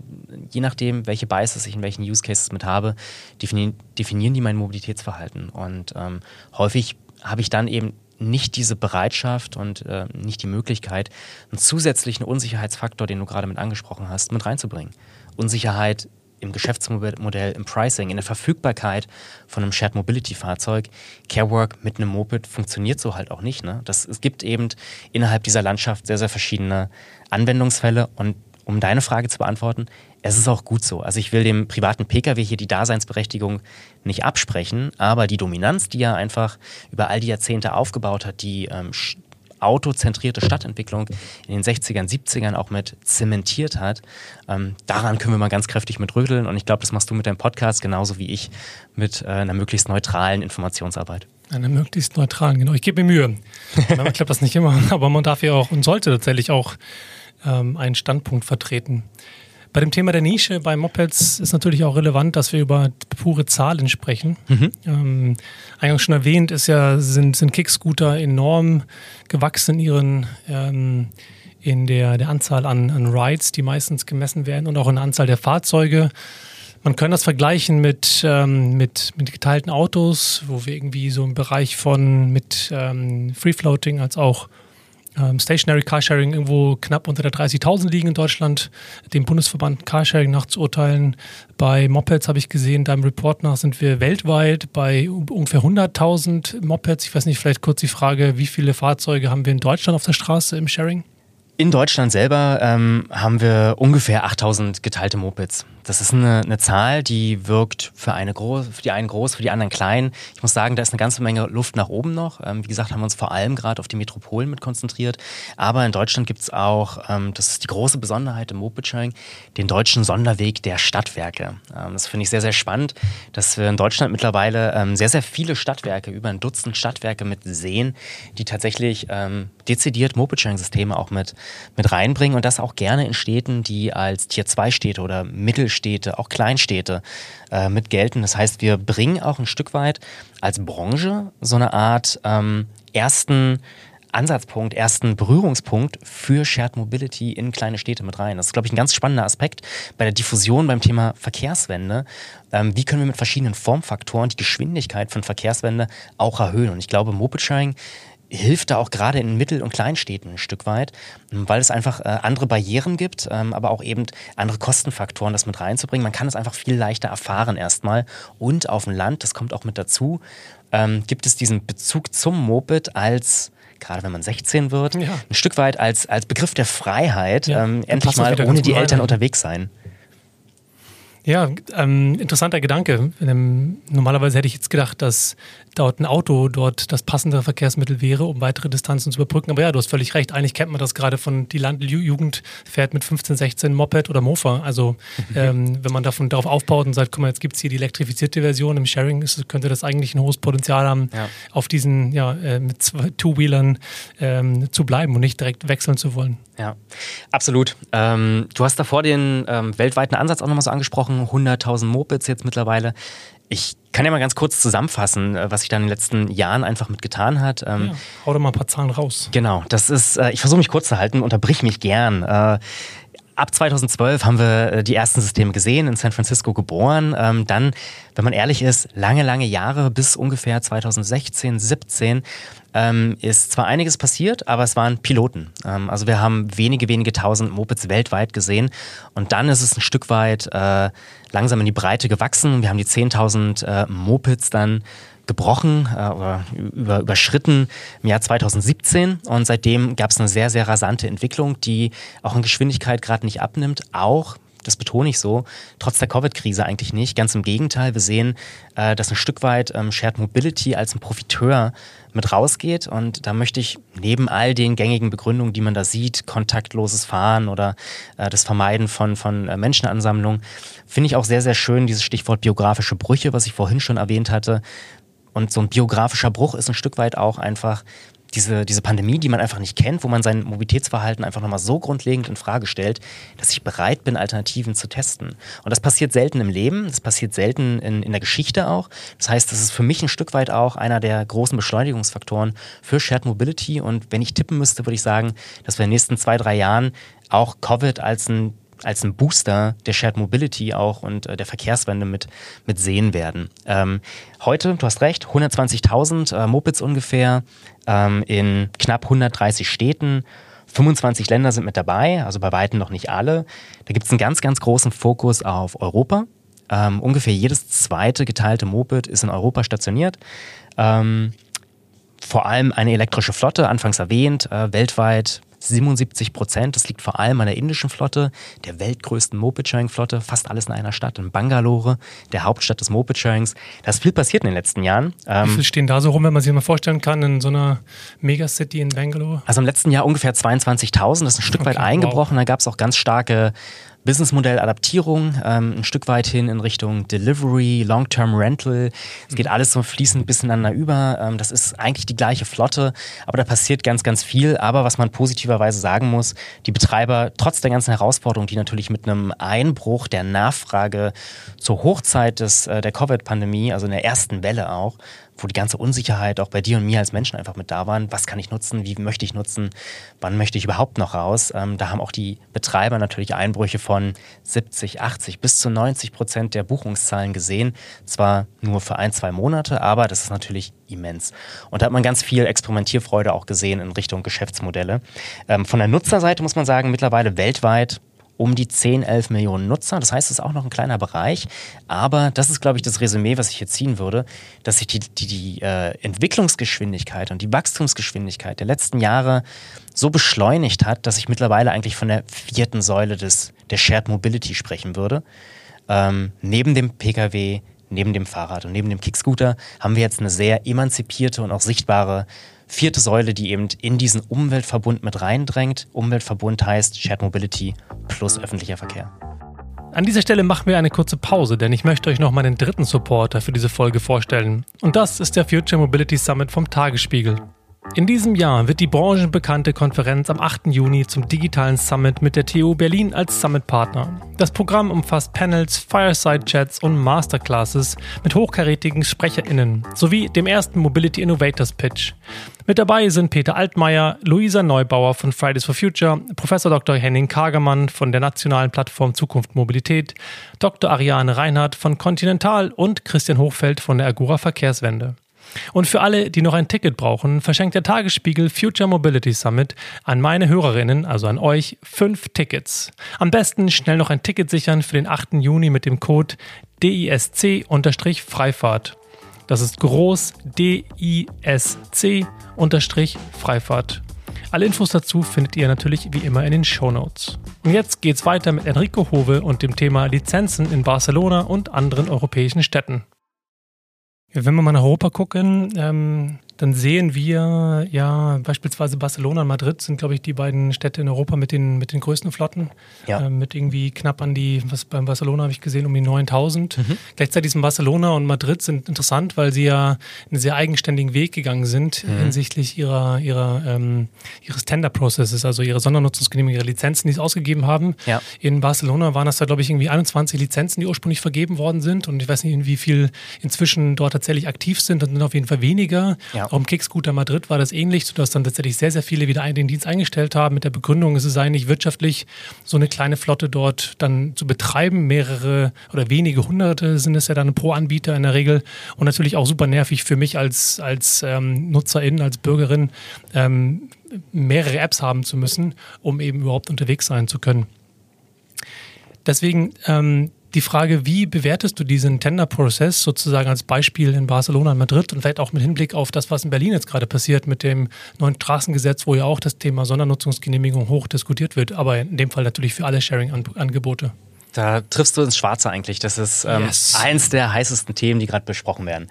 je nachdem, welche Biases ich in welchen Use Cases mit habe, definieren, definieren die mein Mobilitätsverhalten. Und ähm, häufig habe ich dann eben nicht diese Bereitschaft und äh, nicht die Möglichkeit, einen zusätzlichen Unsicherheitsfaktor, den du gerade mit angesprochen hast, mit reinzubringen. Unsicherheit im Geschäftsmodell, im Pricing, in der Verfügbarkeit von einem Shared Mobility Fahrzeug. Carework mit einem Moped funktioniert so halt auch nicht. Ne? Das, es gibt eben innerhalb dieser Landschaft sehr, sehr verschiedene Anwendungsfälle und um deine Frage zu beantworten, es ist auch gut so. Also ich will dem privaten Pkw hier die Daseinsberechtigung nicht absprechen, aber die Dominanz, die er einfach über all die Jahrzehnte aufgebaut hat, die ähm, autozentrierte Stadtentwicklung in den 60ern, 70ern auch mit zementiert hat. Ähm, daran können wir mal ganz kräftig mit rütteln und ich glaube, das machst du mit deinem Podcast genauso wie ich mit äh, einer möglichst neutralen Informationsarbeit. Eine möglichst neutralen, genau. Ich gebe mir Mühe. Man klappt das nicht immer, aber man darf ja auch und sollte tatsächlich auch ähm, einen Standpunkt vertreten. Bei dem Thema der Nische bei Mopeds ist natürlich auch relevant, dass wir über pure Zahlen sprechen. Mhm. Ähm, eingangs schon erwähnt, ist ja, sind, sind Kickscooter enorm gewachsen in ihren ähm, in der, der Anzahl an, an Rides, die meistens gemessen werden und auch in der Anzahl der Fahrzeuge. Man kann das vergleichen mit, ähm, mit, mit geteilten Autos, wo wir irgendwie so im Bereich von mit ähm, Free Floating als auch ähm, Stationary Carsharing irgendwo knapp unter der 30.000 liegen in Deutschland, dem Bundesverband Carsharing nachzuurteilen. Bei Mopeds habe ich gesehen, deinem Report nach sind wir weltweit bei ungefähr 100.000 Mopeds. Ich weiß nicht, vielleicht kurz die Frage, wie viele Fahrzeuge haben wir in Deutschland auf der Straße im Sharing? In Deutschland selber ähm, haben wir ungefähr 8000 geteilte Mopeds. Das ist eine, eine Zahl, die wirkt für, eine groß, für die einen groß, für die anderen klein. Ich muss sagen, da ist eine ganze Menge Luft nach oben noch. Ähm, wie gesagt, haben wir uns vor allem gerade auf die Metropolen mit konzentriert. Aber in Deutschland gibt es auch, ähm, das ist die große Besonderheit im Moped-Sharing, den deutschen Sonderweg der Stadtwerke. Ähm, das finde ich sehr, sehr spannend, dass wir in Deutschland mittlerweile ähm, sehr, sehr viele Stadtwerke, über ein Dutzend Stadtwerke mit sehen, die tatsächlich ähm, dezidiert Moped-Sharing-Systeme auch mit, mit reinbringen und das auch gerne in Städten, die als Tier-2-Städte oder Mittelstädte Städte, auch Kleinstädte äh, mit gelten. Das heißt, wir bringen auch ein Stück weit als Branche so eine Art ähm, ersten Ansatzpunkt, ersten Berührungspunkt für Shared Mobility in kleine Städte mit rein. Das ist, glaube ich, ein ganz spannender Aspekt bei der Diffusion beim Thema Verkehrswende. Ähm, wie können wir mit verschiedenen Formfaktoren die Geschwindigkeit von Verkehrswende auch erhöhen? Und ich glaube, Moped Sharing hilft da auch gerade in Mittel- und Kleinstädten ein Stück weit, weil es einfach äh, andere Barrieren gibt, ähm, aber auch eben andere Kostenfaktoren, das mit reinzubringen. Man kann es einfach viel leichter erfahren erstmal. Und auf dem Land, das kommt auch mit dazu, ähm, gibt es diesen Bezug zum Moped als gerade wenn man 16 wird, ja. ein Stück weit als, als Begriff der Freiheit, ja, ähm, endlich mal ohne die Eltern rein. unterwegs sein. Ja, ähm, interessanter Gedanke. Ähm, normalerweise hätte ich jetzt gedacht, dass dort ein Auto dort das passendere Verkehrsmittel wäre, um weitere Distanzen zu überbrücken. Aber ja, du hast völlig recht. Eigentlich kennt man das gerade von die Landjugend fährt mit 15, 16 Moped oder Mofa. Also mhm. ähm, wenn man davon darauf aufbaut und sagt, guck mal, jetzt gibt es hier die elektrifizierte Version im Sharing, ist, könnte das eigentlich ein hohes Potenzial haben, ja. auf diesen ja äh, mit Two-Wheelern ähm, zu bleiben und nicht direkt wechseln zu wollen. Ja, absolut. Ähm, du hast davor den ähm, weltweiten Ansatz auch nochmal so angesprochen, 100.000 Mopeds jetzt mittlerweile. Ich kann ja mal ganz kurz zusammenfassen, äh, was sich da in den letzten Jahren einfach mit getan hat. Ähm, ja, hau doch mal ein paar Zahlen raus. Genau, das ist, äh, ich versuche mich kurz zu halten, unterbrich mich gern. Äh, ab 2012 haben wir die ersten Systeme gesehen, in San Francisco geboren. Ähm, dann, wenn man ehrlich ist, lange, lange Jahre bis ungefähr 2016, 17 ähm, ist zwar einiges passiert, aber es waren Piloten. Ähm, also wir haben wenige, wenige tausend Mopeds weltweit gesehen und dann ist es ein Stück weit äh, langsam in die Breite gewachsen. Wir haben die 10.000 äh, Mopeds dann gebrochen äh, oder über, überschritten im Jahr 2017 und seitdem gab es eine sehr, sehr rasante Entwicklung, die auch in Geschwindigkeit gerade nicht abnimmt, auch das betone ich so, trotz der Covid-Krise eigentlich nicht. Ganz im Gegenteil, wir sehen, äh, dass ein Stück weit ähm, Shared Mobility als ein Profiteur mit rausgeht. Und da möchte ich neben all den gängigen Begründungen, die man da sieht, kontaktloses Fahren oder äh, das Vermeiden von, von äh, Menschenansammlungen, finde ich auch sehr, sehr schön dieses Stichwort biografische Brüche, was ich vorhin schon erwähnt hatte. Und so ein biografischer Bruch ist ein Stück weit auch einfach diese, diese Pandemie, die man einfach nicht kennt, wo man sein Mobilitätsverhalten einfach nochmal so grundlegend in Frage stellt, dass ich bereit bin, Alternativen zu testen. Und das passiert selten im Leben, das passiert selten in, in der Geschichte auch. Das heißt, das ist für mich ein Stück weit auch einer der großen Beschleunigungsfaktoren für Shared Mobility. Und wenn ich tippen müsste, würde ich sagen, dass wir in den nächsten zwei, drei Jahren auch Covid als ein als ein Booster der Shared Mobility auch und äh, der Verkehrswende mit, mit sehen werden. Ähm, heute, du hast recht, 120.000 äh, Mopeds ungefähr ähm, in knapp 130 Städten. 25 Länder sind mit dabei, also bei weitem noch nicht alle. Da gibt es einen ganz, ganz großen Fokus auf Europa. Ähm, ungefähr jedes zweite geteilte Moped ist in Europa stationiert. Ähm, vor allem eine elektrische Flotte, anfangs erwähnt, äh, weltweit 77 Prozent. Das liegt vor allem an der indischen Flotte, der weltgrößten Moped-Sharing-Flotte. Fast alles in einer Stadt, in Bangalore, der Hauptstadt des Moped-Sharings. Da ist viel passiert in den letzten Jahren. Wie ähm, viel stehen da so rum, wenn man sich mal vorstellen kann, in so einer Megacity in Bangalore? Also im letzten Jahr ungefähr 22.000. Das ist ein Stück okay, weit eingebrochen. Wow. Da gab es auch ganz starke Businessmodell-Adaptierung, ähm, ein Stück weit hin in Richtung Delivery, Long-Term Rental. Es geht alles so fließend bis ineinander über. Ähm, das ist eigentlich die gleiche Flotte, aber da passiert ganz, ganz viel. Aber was man positiverweise sagen muss, die Betreiber, trotz der ganzen Herausforderungen, die natürlich mit einem Einbruch der Nachfrage zur Hochzeit des, äh, der Covid-Pandemie, also in der ersten Welle auch, wo die ganze Unsicherheit auch bei dir und mir als Menschen einfach mit da waren. Was kann ich nutzen? Wie möchte ich nutzen? Wann möchte ich überhaupt noch raus? Ähm, da haben auch die Betreiber natürlich Einbrüche von 70, 80 bis zu 90 Prozent der Buchungszahlen gesehen. Zwar nur für ein, zwei Monate, aber das ist natürlich immens. Und da hat man ganz viel Experimentierfreude auch gesehen in Richtung Geschäftsmodelle. Ähm, von der Nutzerseite muss man sagen, mittlerweile weltweit um die 10, 11 Millionen Nutzer. Das heißt, es ist auch noch ein kleiner Bereich. Aber das ist, glaube ich, das Resümee, was ich hier ziehen würde, dass sich die, die, die äh, Entwicklungsgeschwindigkeit und die Wachstumsgeschwindigkeit der letzten Jahre so beschleunigt hat, dass ich mittlerweile eigentlich von der vierten Säule des, der Shared Mobility sprechen würde. Ähm, neben dem Pkw, neben dem Fahrrad und neben dem Kickscooter haben wir jetzt eine sehr emanzipierte und auch sichtbare vierte Säule, die eben in diesen Umweltverbund mit reindrängt. Umweltverbund heißt Shared Mobility plus öffentlicher Verkehr. An dieser Stelle machen wir eine kurze Pause, denn ich möchte euch noch meinen dritten Supporter für diese Folge vorstellen. Und das ist der Future Mobility Summit vom Tagesspiegel. In diesem Jahr wird die branchenbekannte Konferenz am 8. Juni zum digitalen Summit mit der TU Berlin als Summit-Partner. Das Programm umfasst Panels, Fireside-Chats und Masterclasses mit hochkarätigen SprecherInnen sowie dem ersten Mobility Innovators Pitch. Mit dabei sind Peter Altmaier, Luisa Neubauer von Fridays for Future, Professor Dr. Henning Kagermann von der nationalen Plattform Zukunft Mobilität, Dr. Ariane Reinhardt von Continental und Christian Hochfeld von der Agora Verkehrswende. Und für alle, die noch ein Ticket brauchen, verschenkt der Tagesspiegel Future Mobility Summit an meine Hörerinnen, also an euch, fünf Tickets. Am besten schnell noch ein Ticket sichern für den 8. Juni mit dem Code DISC-Freifahrt. Das ist groß DISC-Freifahrt. Alle Infos dazu findet ihr natürlich wie immer in den Show Notes. Und jetzt geht's weiter mit Enrico Hove und dem Thema Lizenzen in Barcelona und anderen europäischen Städten. Wenn wir mal nach Europa gucken, ähm, dann sehen wir ja beispielsweise Barcelona und Madrid sind, glaube ich, die beiden Städte in Europa mit den, mit den größten Flotten. Ja. Ähm, mit irgendwie knapp an die, was beim Barcelona habe ich gesehen, um die 9000. Mhm. Gleichzeitig sind Barcelona und Madrid sind interessant, weil sie ja einen sehr eigenständigen Weg gegangen sind mhm. hinsichtlich ihrer, ihrer, ähm, ihres Tender-Processes, also ihre Sondernutzungsgenehmigung, ihre Lizenzen, die sie ausgegeben haben. Ja. In Barcelona waren das da, glaube ich, irgendwie 21 Lizenzen, die ursprünglich vergeben worden sind. Und ich weiß nicht, wie viel inzwischen dort tatsächlich aktiv sind. Das sind auf jeden Fall weniger. Ja. Auch im Kickscooter Madrid war das ähnlich, sodass dann tatsächlich sehr, sehr viele wieder den Dienst eingestellt haben mit der Begründung, es sei nicht wirtschaftlich, so eine kleine Flotte dort dann zu betreiben. Mehrere oder wenige Hunderte sind es ja dann pro Anbieter in der Regel und natürlich auch super nervig für mich als, als ähm, Nutzerin, als Bürgerin, ähm, mehrere Apps haben zu müssen, um eben überhaupt unterwegs sein zu können. Deswegen ähm, die Frage, wie bewertest du diesen Tender-Prozess sozusagen als Beispiel in Barcelona und Madrid und vielleicht auch mit Hinblick auf das, was in Berlin jetzt gerade passiert mit dem neuen Straßengesetz, wo ja auch das Thema Sondernutzungsgenehmigung hoch diskutiert wird, aber in dem Fall natürlich für alle Sharing-Angebote. Da triffst du ins Schwarze eigentlich. Das ist ähm, yes. eins der heißesten Themen, die gerade besprochen werden.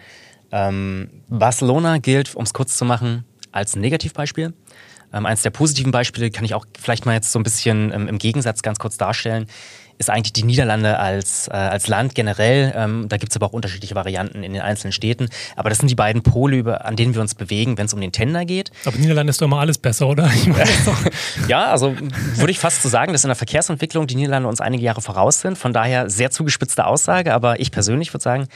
Ähm, Barcelona gilt, um es kurz zu machen, als Negativbeispiel. Ähm, eins der positiven Beispiele kann ich auch vielleicht mal jetzt so ein bisschen ähm, im Gegensatz ganz kurz darstellen ist eigentlich die Niederlande als, äh, als Land generell. Ähm, da gibt es aber auch unterschiedliche Varianten in den einzelnen Städten. Aber das sind die beiden Pole, über, an denen wir uns bewegen, wenn es um den Tender geht. Aber Niederlande ist doch immer alles besser, oder? ja, also würde ich fast so sagen, dass in der Verkehrsentwicklung die Niederlande uns einige Jahre voraus sind. Von daher sehr zugespitzte Aussage. Aber ich persönlich würde sagen,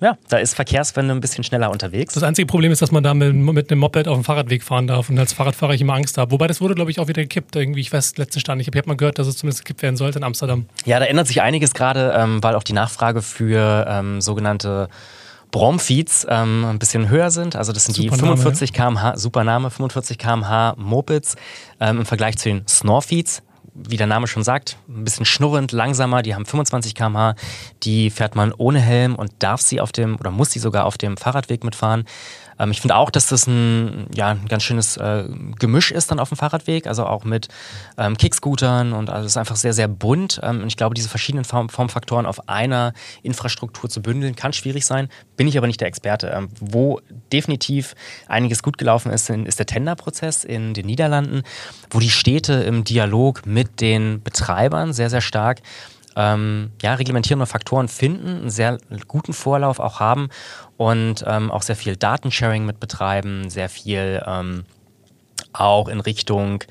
ja, da ist Verkehrswende ein bisschen schneller unterwegs. Das einzige Problem ist, dass man da mit, mit einem Moped auf dem Fahrradweg fahren darf und als Fahrradfahrer ich immer Angst habe. Wobei das wurde, glaube ich, auch wieder gekippt. Irgendwie, ich weiß, letzten Stand. Ich habe hab mal gehört, dass es zumindest gekippt werden sollte in Amsterdam. Ja, da ändert sich einiges gerade, ähm, weil auch die Nachfrage für ähm, sogenannte Bromfeeds ähm, ein bisschen höher sind. Also das sind super die 45 km/h, super Name, 45 km/h Mopeds ähm, im Vergleich zu den Snorfeeds wie der Name schon sagt, ein bisschen schnurrend, langsamer. Die haben 25 km/h. Die fährt man ohne Helm und darf sie auf dem oder muss sie sogar auf dem Fahrradweg mitfahren. Ähm, ich finde auch, dass das ein, ja, ein ganz schönes äh, Gemisch ist dann auf dem Fahrradweg, also auch mit ähm, Kickscootern und alles ist einfach sehr, sehr bunt. Ähm, und ich glaube, diese verschiedenen Form Formfaktoren auf einer Infrastruktur zu bündeln, kann schwierig sein. Bin ich aber nicht der Experte. Ähm, wo definitiv einiges gut gelaufen ist, ist der Tenderprozess in den Niederlanden, wo die Städte im Dialog mit den Betreibern sehr, sehr stark ähm, ja, reglementierende Faktoren finden, einen sehr guten Vorlauf auch haben und ähm, auch sehr viel Datensharing mit betreiben, sehr viel ähm, auch in Richtung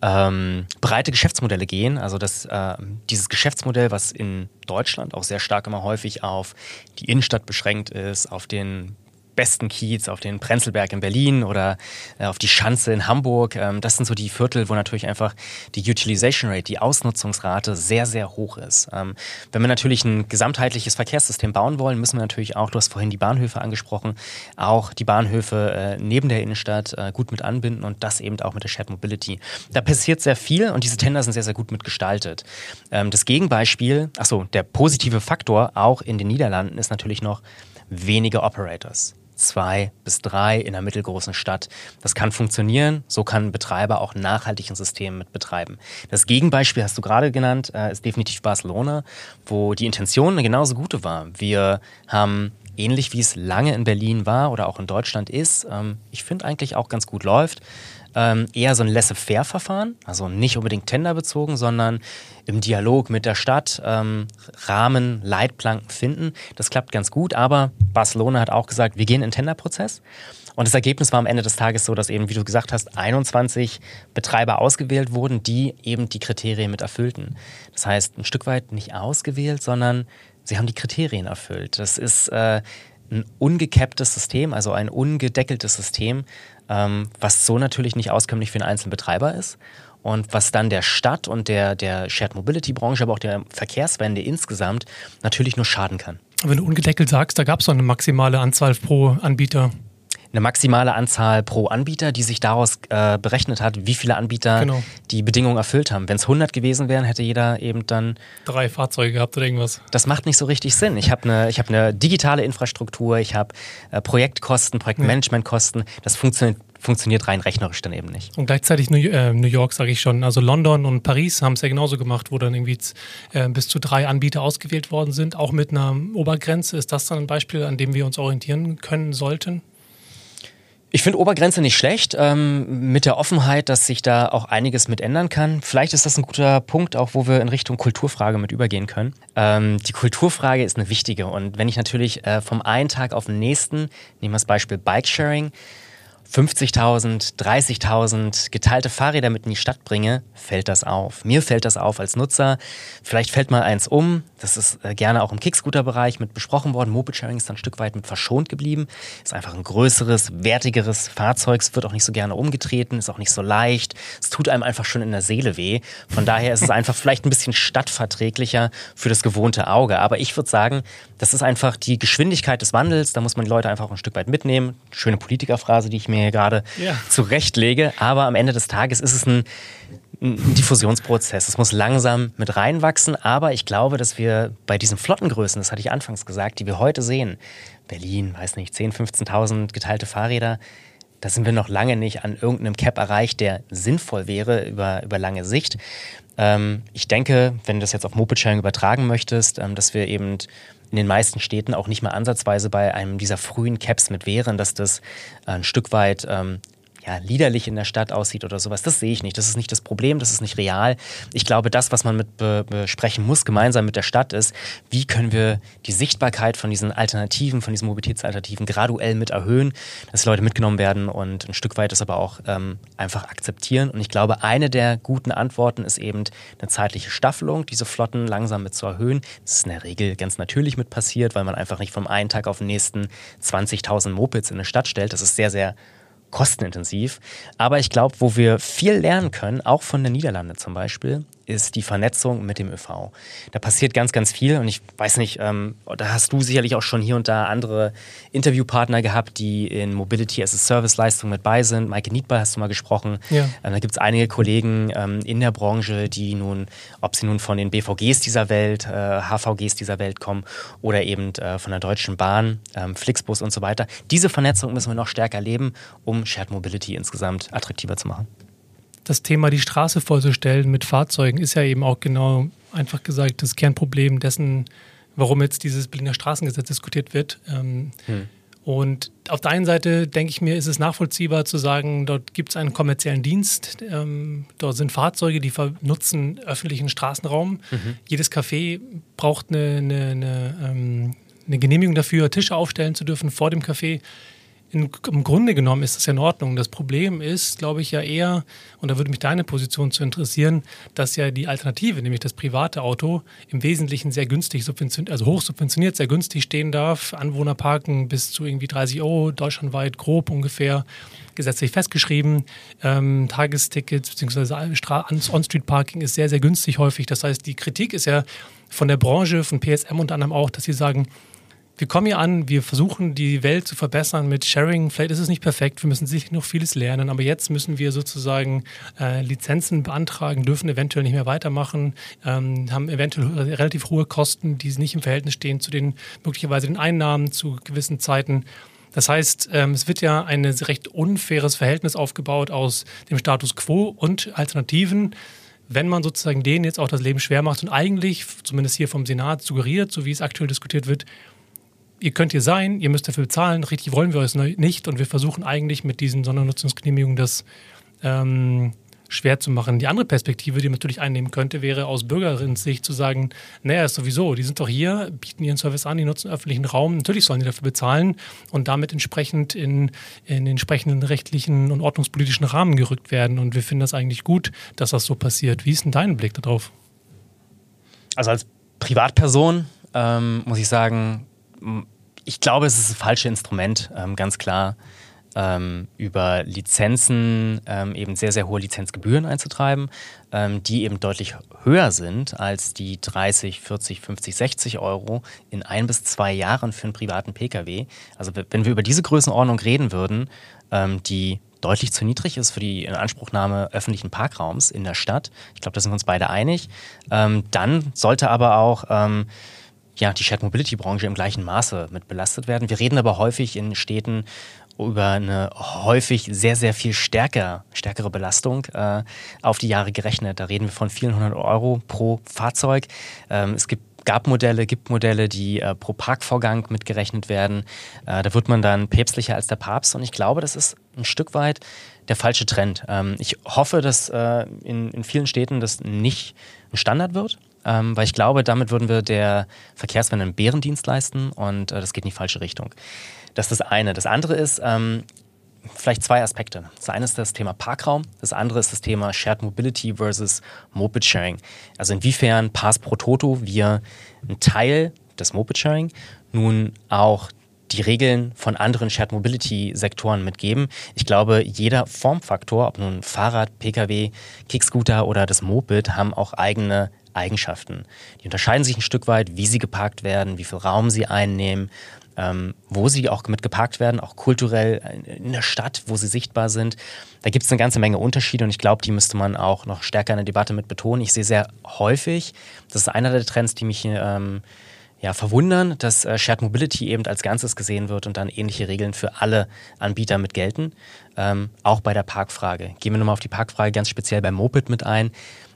ähm, breite Geschäftsmodelle gehen. Also dass äh, dieses Geschäftsmodell, was in Deutschland auch sehr stark immer häufig auf die Innenstadt beschränkt ist, auf den besten Kiez, auf den Prenzlberg in Berlin oder äh, auf die Schanze in Hamburg. Ähm, das sind so die Viertel, wo natürlich einfach die Utilization Rate, die Ausnutzungsrate sehr, sehr hoch ist. Ähm, wenn wir natürlich ein gesamtheitliches Verkehrssystem bauen wollen, müssen wir natürlich auch, du hast vorhin die Bahnhöfe angesprochen, auch die Bahnhöfe äh, neben der Innenstadt äh, gut mit anbinden und das eben auch mit der Shared Mobility. Da passiert sehr viel und diese Tender sind sehr, sehr gut mitgestaltet. Ähm, das Gegenbeispiel, achso, der positive Faktor auch in den Niederlanden ist natürlich noch wenige Operators zwei bis drei in einer mittelgroßen Stadt. Das kann funktionieren. So kann ein Betreiber auch nachhaltig ein System mit betreiben. Das Gegenbeispiel hast du gerade genannt, äh, ist definitiv Barcelona, wo die Intention eine genauso gute war. Wir haben ähnlich wie es lange in Berlin war oder auch in Deutschland ist, ähm, ich finde eigentlich auch ganz gut läuft. Ähm, eher so ein Laissez-faire-Verfahren, also nicht unbedingt tenderbezogen, sondern im Dialog mit der Stadt ähm, Rahmen, Leitplanken finden. Das klappt ganz gut, aber Barcelona hat auch gesagt, wir gehen in Tenderprozess. Und das Ergebnis war am Ende des Tages so, dass eben, wie du gesagt hast, 21 Betreiber ausgewählt wurden, die eben die Kriterien mit erfüllten. Das heißt, ein Stück weit nicht ausgewählt, sondern sie haben die Kriterien erfüllt. Das ist äh, ein ungecapptes System, also ein ungedeckeltes System, ähm, was so natürlich nicht auskömmlich für einen einzelnen Betreiber ist und was dann der Stadt und der, der Shared Mobility Branche, aber auch der Verkehrswende insgesamt natürlich nur schaden kann. Wenn du ungedeckelt sagst, da gab es doch eine maximale Anzahl pro Anbieter eine maximale Anzahl pro Anbieter, die sich daraus äh, berechnet hat, wie viele Anbieter genau. die Bedingungen erfüllt haben. Wenn es 100 gewesen wären, hätte jeder eben dann drei Fahrzeuge gehabt oder irgendwas. Das macht nicht so richtig Sinn. Ich habe eine hab ne digitale Infrastruktur, ich habe äh, Projektkosten, Projektmanagementkosten. Das funktioniert funktioniert rein rechnerisch dann eben nicht. Und gleichzeitig New, äh, New York, sage ich schon. Also London und Paris haben es ja genauso gemacht, wo dann irgendwie äh, bis zu drei Anbieter ausgewählt worden sind, auch mit einer Obergrenze. Ist das dann ein Beispiel, an dem wir uns orientieren können sollten? Ich finde Obergrenze nicht schlecht, ähm, mit der Offenheit, dass sich da auch einiges mit ändern kann. Vielleicht ist das ein guter Punkt, auch wo wir in Richtung Kulturfrage mit übergehen können. Ähm, die Kulturfrage ist eine wichtige und wenn ich natürlich äh, vom einen Tag auf den nächsten, nehmen wir das Beispiel Bikesharing, 50.000, 30.000 geteilte Fahrräder mit in die Stadt bringe, fällt das auf. Mir fällt das auf als Nutzer. Vielleicht fällt mal eins um. Das ist äh, gerne auch im Kickscooter-Bereich mit besprochen worden. Moped Sharing ist dann ein Stück weit mit verschont geblieben. Ist einfach ein größeres, wertigeres Fahrzeug. Es wird auch nicht so gerne umgetreten, ist auch nicht so leicht. Es tut einem einfach schon in der Seele weh. Von daher ist es einfach vielleicht ein bisschen stadtverträglicher für das gewohnte Auge. Aber ich würde sagen, das ist einfach die Geschwindigkeit des Wandels. Da muss man die Leute einfach auch ein Stück weit mitnehmen. Schöne Politikerphrase, die ich mir hier gerade ja. zurechtlege. Aber am Ende des Tages ist es ein, ein Diffusionsprozess. Es muss langsam mit reinwachsen. Aber ich glaube, dass wir bei diesen Flottengrößen, das hatte ich anfangs gesagt, die wir heute sehen, Berlin, weiß nicht, 10.000, 15.000 geteilte Fahrräder, da sind wir noch lange nicht an irgendeinem Cap erreicht, der sinnvoll wäre über, über lange Sicht. Ähm, ich denke, wenn du das jetzt auf Moped-Sharing übertragen möchtest, ähm, dass wir eben in den meisten Städten auch nicht mal ansatzweise bei einem dieser frühen Caps mit wären, dass das ein Stück weit ähm, ja, liederlich in der Stadt aussieht oder sowas. Das sehe ich nicht. Das ist nicht das Problem, das ist nicht real. Ich glaube, das, was man mit be besprechen muss, gemeinsam mit der Stadt, ist, wie können wir die Sichtbarkeit von diesen Alternativen, von diesen Mobilitätsalternativen graduell mit erhöhen, dass die Leute mitgenommen werden und ein Stück weit das aber auch ähm, einfach akzeptieren. Und ich glaube, eine der guten Antworten ist eben eine zeitliche Staffelung, diese Flotten langsam mit zu erhöhen. Das ist in der Regel ganz natürlich mit passiert, weil man einfach nicht vom einen Tag auf den nächsten 20.000 Mopeds in eine Stadt stellt. Das ist sehr, sehr kostenintensiv. Aber ich glaube, wo wir viel lernen können, auch von den Niederlanden zum Beispiel, ist die Vernetzung mit dem ÖV. Da passiert ganz, ganz viel und ich weiß nicht, ähm, da hast du sicherlich auch schon hier und da andere Interviewpartner gehabt, die in Mobility as a Service Leistung mit bei sind. Maike Niedball hast du mal gesprochen. Ja. Ähm, da gibt es einige Kollegen ähm, in der Branche, die nun, ob sie nun von den BVGs dieser Welt, äh, HVGs dieser Welt kommen oder eben äh, von der Deutschen Bahn, ähm, Flixbus und so weiter. Diese Vernetzung müssen wir noch stärker leben, um Shared Mobility insgesamt attraktiver zu machen das Thema, die Straße vollzustellen mit Fahrzeugen, ist ja eben auch genau einfach gesagt das Kernproblem dessen, warum jetzt dieses Berliner Straßengesetz diskutiert wird. Ähm, hm. Und auf der einen Seite denke ich mir, ist es nachvollziehbar zu sagen, dort gibt es einen kommerziellen Dienst, ähm, dort sind Fahrzeuge, die nutzen öffentlichen Straßenraum. Mhm. Jedes Café braucht eine, eine, eine, ähm, eine Genehmigung dafür, Tische aufstellen zu dürfen vor dem Café in, im Grunde genommen ist das ja in Ordnung. Das Problem ist, glaube ich, ja eher, und da würde mich deine Position zu interessieren, dass ja die Alternative, nämlich das private Auto, im Wesentlichen sehr günstig subventioniert, also hoch subventioniert, sehr günstig stehen darf. Anwohner parken bis zu irgendwie 30 Euro, deutschlandweit grob ungefähr, gesetzlich festgeschrieben. Ähm, Tagestickets bzw. On-Street-Parking ist sehr, sehr günstig häufig. Das heißt, die Kritik ist ja von der Branche, von PSM unter anderem auch, dass sie sagen, wir kommen hier an, wir versuchen die Welt zu verbessern mit Sharing. Vielleicht ist es nicht perfekt, wir müssen sicher noch vieles lernen, aber jetzt müssen wir sozusagen äh, Lizenzen beantragen, dürfen eventuell nicht mehr weitermachen, ähm, haben eventuell relativ hohe Kosten, die nicht im Verhältnis stehen zu den möglicherweise den Einnahmen zu gewissen Zeiten. Das heißt, ähm, es wird ja ein recht unfaires Verhältnis aufgebaut aus dem Status quo und Alternativen wenn man sozusagen denen jetzt auch das Leben schwer macht und eigentlich, zumindest hier vom Senat, suggeriert, so wie es aktuell diskutiert wird, ihr könnt hier sein, ihr müsst dafür bezahlen, richtig wollen wir es nicht und wir versuchen eigentlich mit diesen Sondernutzungsgenehmigungen das ähm, schwer zu machen. Die andere Perspektive, die man natürlich einnehmen könnte, wäre aus Bürgerinnensicht zu sagen, naja, ist sowieso, die sind doch hier, bieten ihren Service an, die nutzen öffentlichen Raum, natürlich sollen die dafür bezahlen und damit entsprechend in, in entsprechenden rechtlichen und ordnungspolitischen Rahmen gerückt werden. Und wir finden das eigentlich gut, dass das so passiert. Wie ist denn dein Blick darauf? Also als Privatperson ähm, muss ich sagen, ich glaube, es ist das falsche Instrument, ähm, ganz klar ähm, über Lizenzen ähm, eben sehr, sehr hohe Lizenzgebühren einzutreiben, ähm, die eben deutlich höher sind als die 30, 40, 50, 60 Euro in ein bis zwei Jahren für einen privaten Pkw. Also wenn wir über diese Größenordnung reden würden, ähm, die deutlich zu niedrig ist für die Inanspruchnahme öffentlichen Parkraums in der Stadt, ich glaube, da sind wir uns beide einig, ähm, dann sollte aber auch ähm, ja, die Shared Mobility Branche im gleichen Maße mit belastet werden. Wir reden aber häufig in Städten über eine häufig sehr, sehr viel stärker, stärkere Belastung äh, auf die Jahre gerechnet. Da reden wir von vielen hundert Euro pro Fahrzeug. Ähm, es gibt gab Modelle, gibt Modelle, die äh, pro Parkvorgang mitgerechnet werden. Äh, da wird man dann päpstlicher als der Papst und ich glaube, das ist ein Stück weit der falsche Trend. Ähm, ich hoffe, dass äh, in, in vielen Städten das nicht ein Standard wird. Ähm, weil ich glaube, damit würden wir der Verkehrswende einen Bärendienst leisten und äh, das geht in die falsche Richtung. Das ist das eine. Das andere ist, ähm, vielleicht zwei Aspekte. Das eine ist das Thema Parkraum, das andere ist das Thema Shared Mobility versus Moped Sharing. Also inwiefern Pass pro Toto wir einen Teil des Moped Sharing nun auch die Regeln von anderen Shared Mobility Sektoren mitgeben. Ich glaube, jeder Formfaktor, ob nun Fahrrad, Pkw, Kickscooter oder das Moped, haben auch eigene Eigenschaften. Die unterscheiden sich ein Stück weit, wie sie geparkt werden, wie viel Raum sie einnehmen, ähm, wo sie auch mit geparkt werden, auch kulturell in der Stadt, wo sie sichtbar sind. Da gibt es eine ganze Menge Unterschiede und ich glaube, die müsste man auch noch stärker in der Debatte mit betonen. Ich sehe sehr häufig, das ist einer der Trends, die mich ähm, ja, verwundern, dass äh, Shared Mobility eben als Ganzes gesehen wird und dann ähnliche Regeln für alle Anbieter mit gelten. Ähm, auch bei der Parkfrage. Gehen wir nochmal auf die Parkfrage ganz speziell beim Moped mit ein.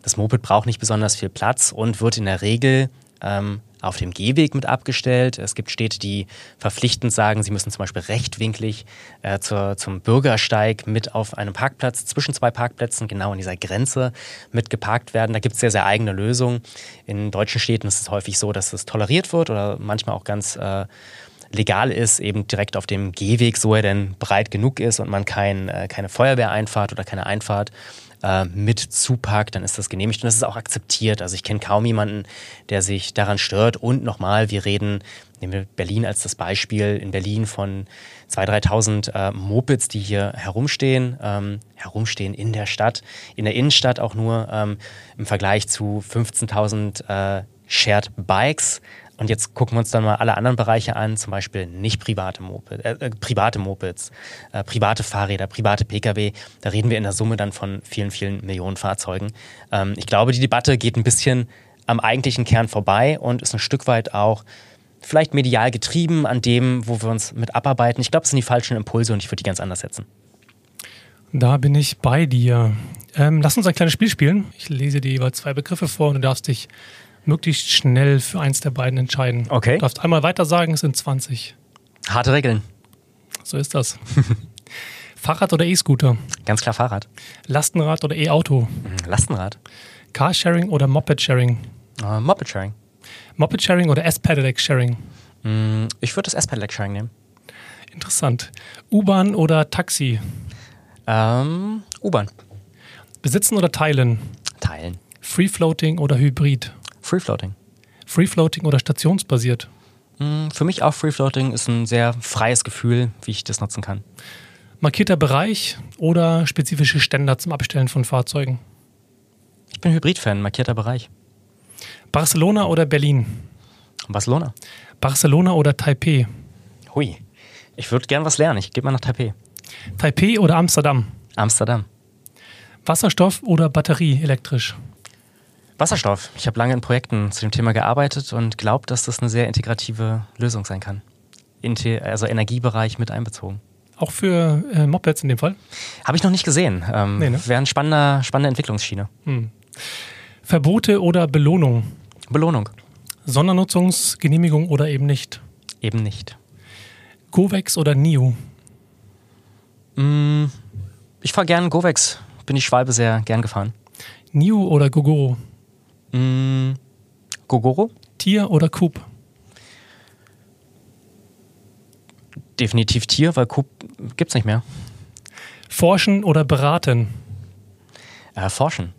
Das Moped braucht nicht besonders viel Platz und wird in der Regel ähm, auf dem Gehweg mit abgestellt. Es gibt Städte, die verpflichtend sagen, sie müssen zum Beispiel rechtwinklig äh, zur, zum Bürgersteig mit auf einem Parkplatz zwischen zwei Parkplätzen, genau an dieser Grenze mit geparkt werden. Da gibt es sehr, sehr eigene Lösungen. In deutschen Städten ist es häufig so, dass es toleriert wird oder manchmal auch ganz äh, legal ist, eben direkt auf dem Gehweg, so er denn breit genug ist und man kein, äh, keine Feuerwehreinfahrt oder keine Einfahrt äh, mit zupackt, dann ist das genehmigt und das ist auch akzeptiert. Also ich kenne kaum jemanden, der sich daran stört. Und nochmal, wir reden, nehmen wir Berlin als das Beispiel, in Berlin von 2.000, 3.000 äh, Mopeds, die hier herumstehen, ähm, herumstehen in der Stadt, in der Innenstadt auch nur ähm, im Vergleich zu 15.000 äh, Shared Bikes. Und jetzt gucken wir uns dann mal alle anderen Bereiche an, zum Beispiel nicht private, Moped, äh, äh, private Mopeds, äh, private Fahrräder, private Pkw. Da reden wir in der Summe dann von vielen, vielen Millionen Fahrzeugen. Ähm, ich glaube, die Debatte geht ein bisschen am eigentlichen Kern vorbei und ist ein Stück weit auch vielleicht medial getrieben an dem, wo wir uns mit abarbeiten. Ich glaube, es sind die falschen Impulse und ich würde die ganz anders setzen. Da bin ich bei dir. Ähm, lass uns ein kleines Spiel spielen. Ich lese dir jeweils zwei Begriffe vor und du darfst dich möglichst schnell für eins der beiden entscheiden. Okay. Du darfst einmal weiter sagen, es sind 20. Harte Regeln. So ist das. Fahrrad oder E-Scooter? Ganz klar Fahrrad. Lastenrad oder E-Auto? Mhm, Lastenrad. Carsharing oder Moped-Sharing? Uh, Moped-Sharing. Moped-Sharing oder S-Pedelec-Sharing? Mm, ich würde das S-Pedelec-Sharing nehmen. Interessant. U-Bahn oder Taxi? Ähm, U-Bahn. Besitzen oder teilen? Teilen. Free Floating oder Hybrid? Free Floating. Free Floating oder stationsbasiert? Mm, für mich auch Free Floating ist ein sehr freies Gefühl, wie ich das nutzen kann. Markierter Bereich oder spezifische Ständer zum Abstellen von Fahrzeugen? Ich bin Hybrid-Fan, markierter Bereich. Barcelona oder Berlin? Barcelona. Barcelona oder Taipei? Hui. Ich würde gern was lernen. Ich gehe mal nach Taipei. Taipei oder Amsterdam? Amsterdam. Wasserstoff oder Batterie elektrisch? Wasserstoff. Ich habe lange in Projekten zu dem Thema gearbeitet und glaube, dass das eine sehr integrative Lösung sein kann. Inte also Energiebereich mit einbezogen. Auch für äh, Mopeds in dem Fall? Habe ich noch nicht gesehen. Ähm, nee, ne? Wäre eine spannende, spannende Entwicklungsschiene. Hm. Verbote oder Belohnung? Belohnung. Sondernutzungsgenehmigung oder eben nicht? Eben nicht. Govex oder NIO? Mm, ich fahre gern Govex. Bin ich Schwalbe sehr gern gefahren. NIO oder Gogoro? Mm, Gogoro? Tier oder Coop? Definitiv Tier, weil Coop gibt es nicht mehr. Forschen oder beraten? Äh, forschen.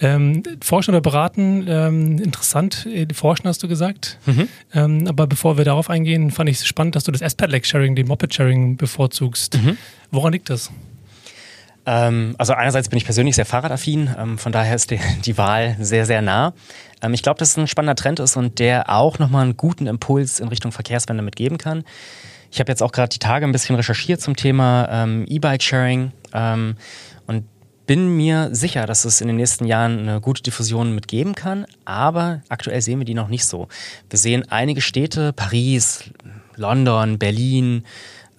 Ähm, forschen oder beraten, ähm, interessant. Äh, forschen hast du gesagt. Mhm. Ähm, aber bevor wir darauf eingehen, fand ich es spannend, dass du das S-Pedelec-Sharing, den Moped-Sharing bevorzugst. Mhm. Woran liegt das? Ähm, also einerseits bin ich persönlich sehr fahrradaffin, ähm, von daher ist die, die, Wahl sehr, sehr nah. Ähm, ich glaube, dass es ein spannender Trend ist und der auch nochmal einen guten Impuls in Richtung Verkehrswende mitgeben kann. Ich habe jetzt auch gerade die Tage ein bisschen recherchiert zum Thema ähm, E-Bike-Sharing ähm, und bin mir sicher, dass es in den nächsten Jahren eine gute Diffusion mitgeben kann, aber aktuell sehen wir die noch nicht so. Wir sehen einige Städte, Paris, London, Berlin,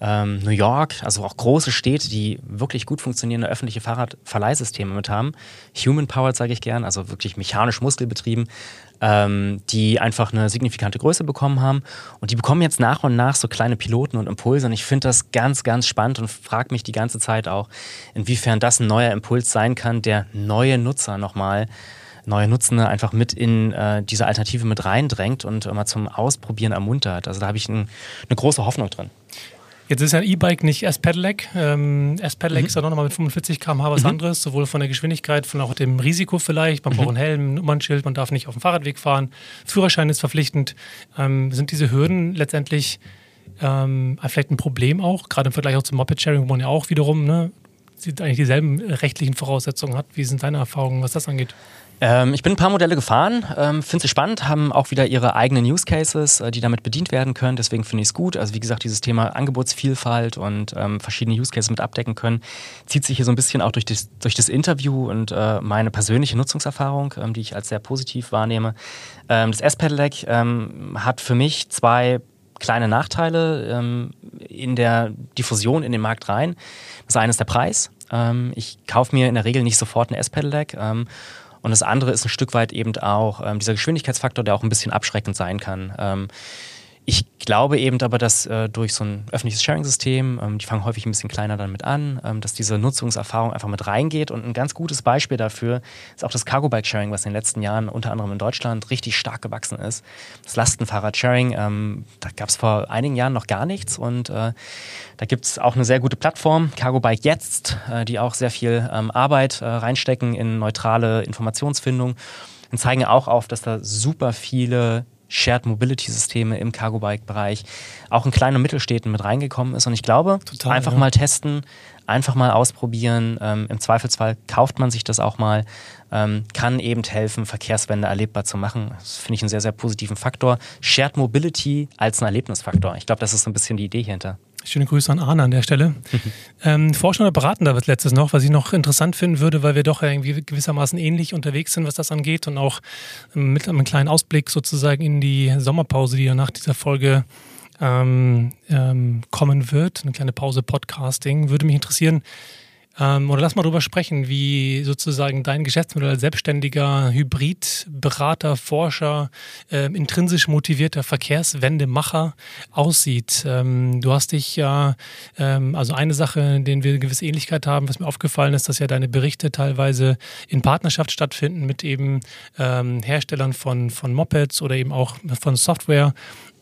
ähm, New York, also auch große Städte, die wirklich gut funktionierende öffentliche Fahrradverleihsysteme mit haben. Human-powered, sage ich gern, also wirklich mechanisch muskelbetrieben, ähm, die einfach eine signifikante Größe bekommen haben. Und die bekommen jetzt nach und nach so kleine Piloten und Impulse. Und ich finde das ganz, ganz spannend und frage mich die ganze Zeit auch, inwiefern das ein neuer Impuls sein kann, der neue Nutzer nochmal neue Nutzende einfach mit in äh, diese Alternative mit reindrängt und mal zum Ausprobieren ermuntert. Also da habe ich ein, eine große Hoffnung drin. Jetzt ist ja ein E-Bike nicht S-Pedelec. Ähm, S-Pedelec mhm. ist ja noch mal mit 45 km/h was mhm. anderes, sowohl von der Geschwindigkeit, von auch dem Risiko vielleicht. Man mhm. braucht einen Helm, ein Nummernschild, man darf nicht auf dem Fahrradweg fahren. Führerschein ist verpflichtend. Ähm, sind diese Hürden letztendlich ähm, vielleicht ein Problem auch, gerade im Vergleich auch zum Moped-Sharing, wo man ja auch wiederum ne, eigentlich dieselben rechtlichen Voraussetzungen hat. Wie sind deine Erfahrungen, was das angeht? Ähm, ich bin ein paar Modelle gefahren, ähm, finde sie spannend, haben auch wieder ihre eigenen Use Cases, äh, die damit bedient werden können. Deswegen finde ich es gut. Also wie gesagt, dieses Thema Angebotsvielfalt und ähm, verschiedene Use Cases mit abdecken können, zieht sich hier so ein bisschen auch durch das, durch das Interview und äh, meine persönliche Nutzungserfahrung, ähm, die ich als sehr positiv wahrnehme. Ähm, das S-Pedelec ähm, hat für mich zwei kleine Nachteile in der Diffusion in den Markt rein. Das eine ist der Preis. ich kaufe mir in der Regel nicht sofort ein S-Pedelec und das andere ist ein Stück weit eben auch ähm, dieser Geschwindigkeitsfaktor, der auch ein bisschen abschreckend sein kann. Ähm, ich glaube eben aber, dass äh, durch so ein öffentliches Sharing-System, ähm, die fangen häufig ein bisschen kleiner dann mit an, ähm, dass diese Nutzungserfahrung einfach mit reingeht. Und ein ganz gutes Beispiel dafür ist auch das Cargo-Bike-Sharing, was in den letzten Jahren unter anderem in Deutschland richtig stark gewachsen ist. Das Lastenfahrrad-Sharing, ähm, da gab es vor einigen Jahren noch gar nichts. Und äh, da gibt es auch eine sehr gute Plattform, Cargo Bike Jetzt, äh, die auch sehr viel ähm, Arbeit äh, reinstecken in neutrale Informationsfindung und zeigen auch auf, dass da super viele Shared Mobility Systeme im Cargo Bike Bereich auch in kleinen und Mittelstädten mit reingekommen ist. Und ich glaube, Total, einfach ja. mal testen, einfach mal ausprobieren. Ähm, Im Zweifelsfall kauft man sich das auch mal, ähm, kann eben helfen, Verkehrswende erlebbar zu machen. Das finde ich einen sehr, sehr positiven Faktor. Shared Mobility als ein Erlebnisfaktor. Ich glaube, das ist so ein bisschen die Idee hinter. Schöne Grüße an Arne an der Stelle. ähm, Forschen oder beraten da was letztes noch, was ich noch interessant finden würde, weil wir doch irgendwie gewissermaßen ähnlich unterwegs sind, was das angeht und auch mit einem kleinen Ausblick sozusagen in die Sommerpause, die ja nach dieser Folge ähm, ähm, kommen wird, eine kleine Pause Podcasting, würde mich interessieren, ähm, oder lass mal drüber sprechen, wie sozusagen dein Geschäftsmodell als selbstständiger Hybridberater, Forscher, äh, intrinsisch motivierter Verkehrswendemacher aussieht. Ähm, du hast dich ja, ähm, also eine Sache, in der wir eine gewisse Ähnlichkeit haben, was mir aufgefallen ist, dass ja deine Berichte teilweise in Partnerschaft stattfinden mit eben ähm, Herstellern von, von Mopeds oder eben auch von Software.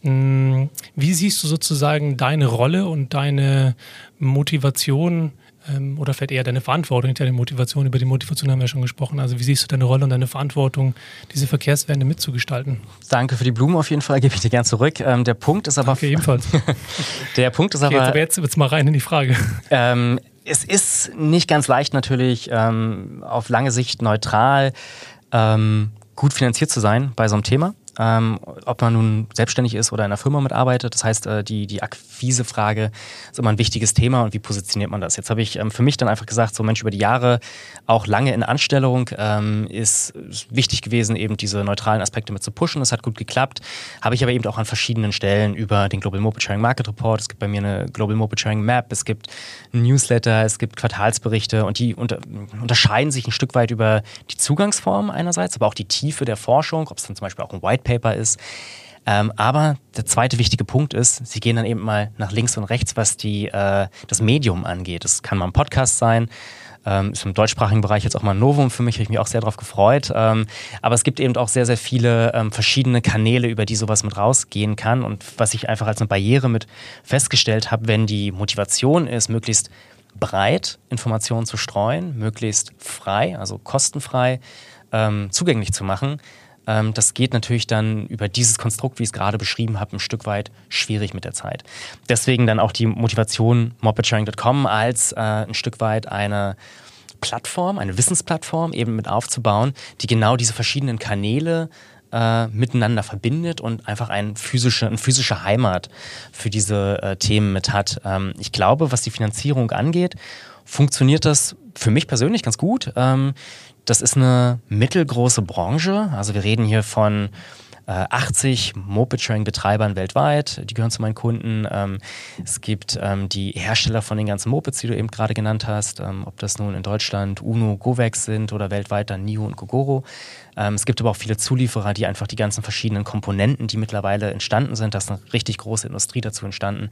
Hm, wie siehst du sozusagen deine Rolle und deine Motivation ähm, oder vielleicht eher deine Verantwortung, nicht deine Motivation? Über die Motivation haben wir ja schon gesprochen. Also wie siehst du deine Rolle und deine Verantwortung, diese Verkehrswende mitzugestalten? Danke für die Blumen auf jeden Fall, gebe ich dir gern zurück. Ähm, der Punkt ist aber... Danke ebenfalls. der Punkt ist okay, aber... aber jetzt wird's mal rein in die Frage. Ähm, es ist nicht ganz leicht natürlich ähm, auf lange Sicht neutral ähm, gut finanziert zu sein bei so einem Thema ähm, ob man nun selbstständig ist oder in einer Firma mitarbeitet. Das heißt, äh, die, die Akquisefrage ist immer ein wichtiges Thema und wie positioniert man das? Jetzt habe ich ähm, für mich dann einfach gesagt, so Mensch, über die Jahre auch lange in Anstellung ähm, ist, wichtig gewesen, eben diese neutralen Aspekte mit zu pushen. Das hat gut geklappt. Habe ich aber eben auch an verschiedenen Stellen über den Global Mobile Sharing Market Report, es gibt bei mir eine Global Mobile Sharing Map, es gibt Newsletter, es gibt Quartalsberichte und die unter, unterscheiden sich ein Stück weit über die Zugangsform einerseits, aber auch die Tiefe der Forschung, ob es dann zum Beispiel auch ein White Paper ist. Ähm, aber der zweite wichtige Punkt ist, sie gehen dann eben mal nach links und rechts, was die, äh, das Medium angeht. Das kann mal ein Podcast sein, ähm, ist im deutschsprachigen Bereich jetzt auch mal ein Novum für mich, habe ich mich auch sehr darauf gefreut. Ähm, aber es gibt eben auch sehr, sehr viele ähm, verschiedene Kanäle, über die sowas mit rausgehen kann. Und was ich einfach als eine Barriere mit festgestellt habe, wenn die Motivation ist, möglichst breit Informationen zu streuen, möglichst frei, also kostenfrei ähm, zugänglich zu machen, das geht natürlich dann über dieses Konstrukt, wie ich es gerade beschrieben habe, ein Stück weit schwierig mit der Zeit. Deswegen dann auch die Motivation mopedsharing.com als äh, ein Stück weit eine Plattform, eine Wissensplattform eben mit aufzubauen, die genau diese verschiedenen Kanäle äh, miteinander verbindet und einfach ein physische, eine physische Heimat für diese äh, Themen mit hat. Ähm, ich glaube, was die Finanzierung angeht, funktioniert das für mich persönlich ganz gut. Ähm, das ist eine mittelgroße Branche. Also wir reden hier von 80 äh, Moped-Sharing-Betreibern weltweit, die gehören zu meinen Kunden. Ähm, es gibt ähm, die Hersteller von den ganzen Mopeds, die du eben gerade genannt hast, ähm, ob das nun in Deutschland Uno, Govex sind oder weltweit dann NIO und Gogoro. es gibt aber auch viele Zulieferer, die einfach die ganzen verschiedenen Komponenten, die mittlerweile entstanden sind, da ist eine richtig große Industrie dazu entstanden,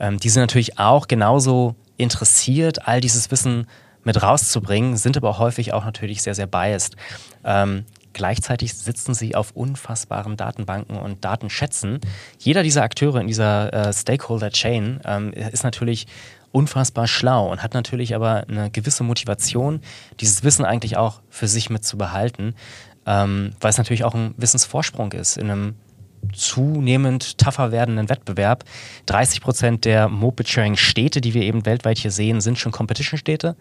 die sind natürlich auch genauso interessiert, all dieses Wissen mit rauszubringen, sind aber häufig auch natürlich sehr, sehr biased. Ähm, gleichzeitig sitzen sie auf unfassbaren Datenbanken und Datenschätzen. Jeder dieser Akteure in dieser äh, Stakeholder-Chain ähm, ist natürlich unfassbar schlau und hat natürlich aber eine gewisse Motivation, dieses Wissen eigentlich auch für sich mit zu behalten, ähm, weil es natürlich auch ein Wissensvorsprung ist in einem zunehmend tougher werdenden Wettbewerb. 30 Prozent der Moped-Sharing-Städte, die wir eben weltweit hier sehen, sind schon Competition-Städte.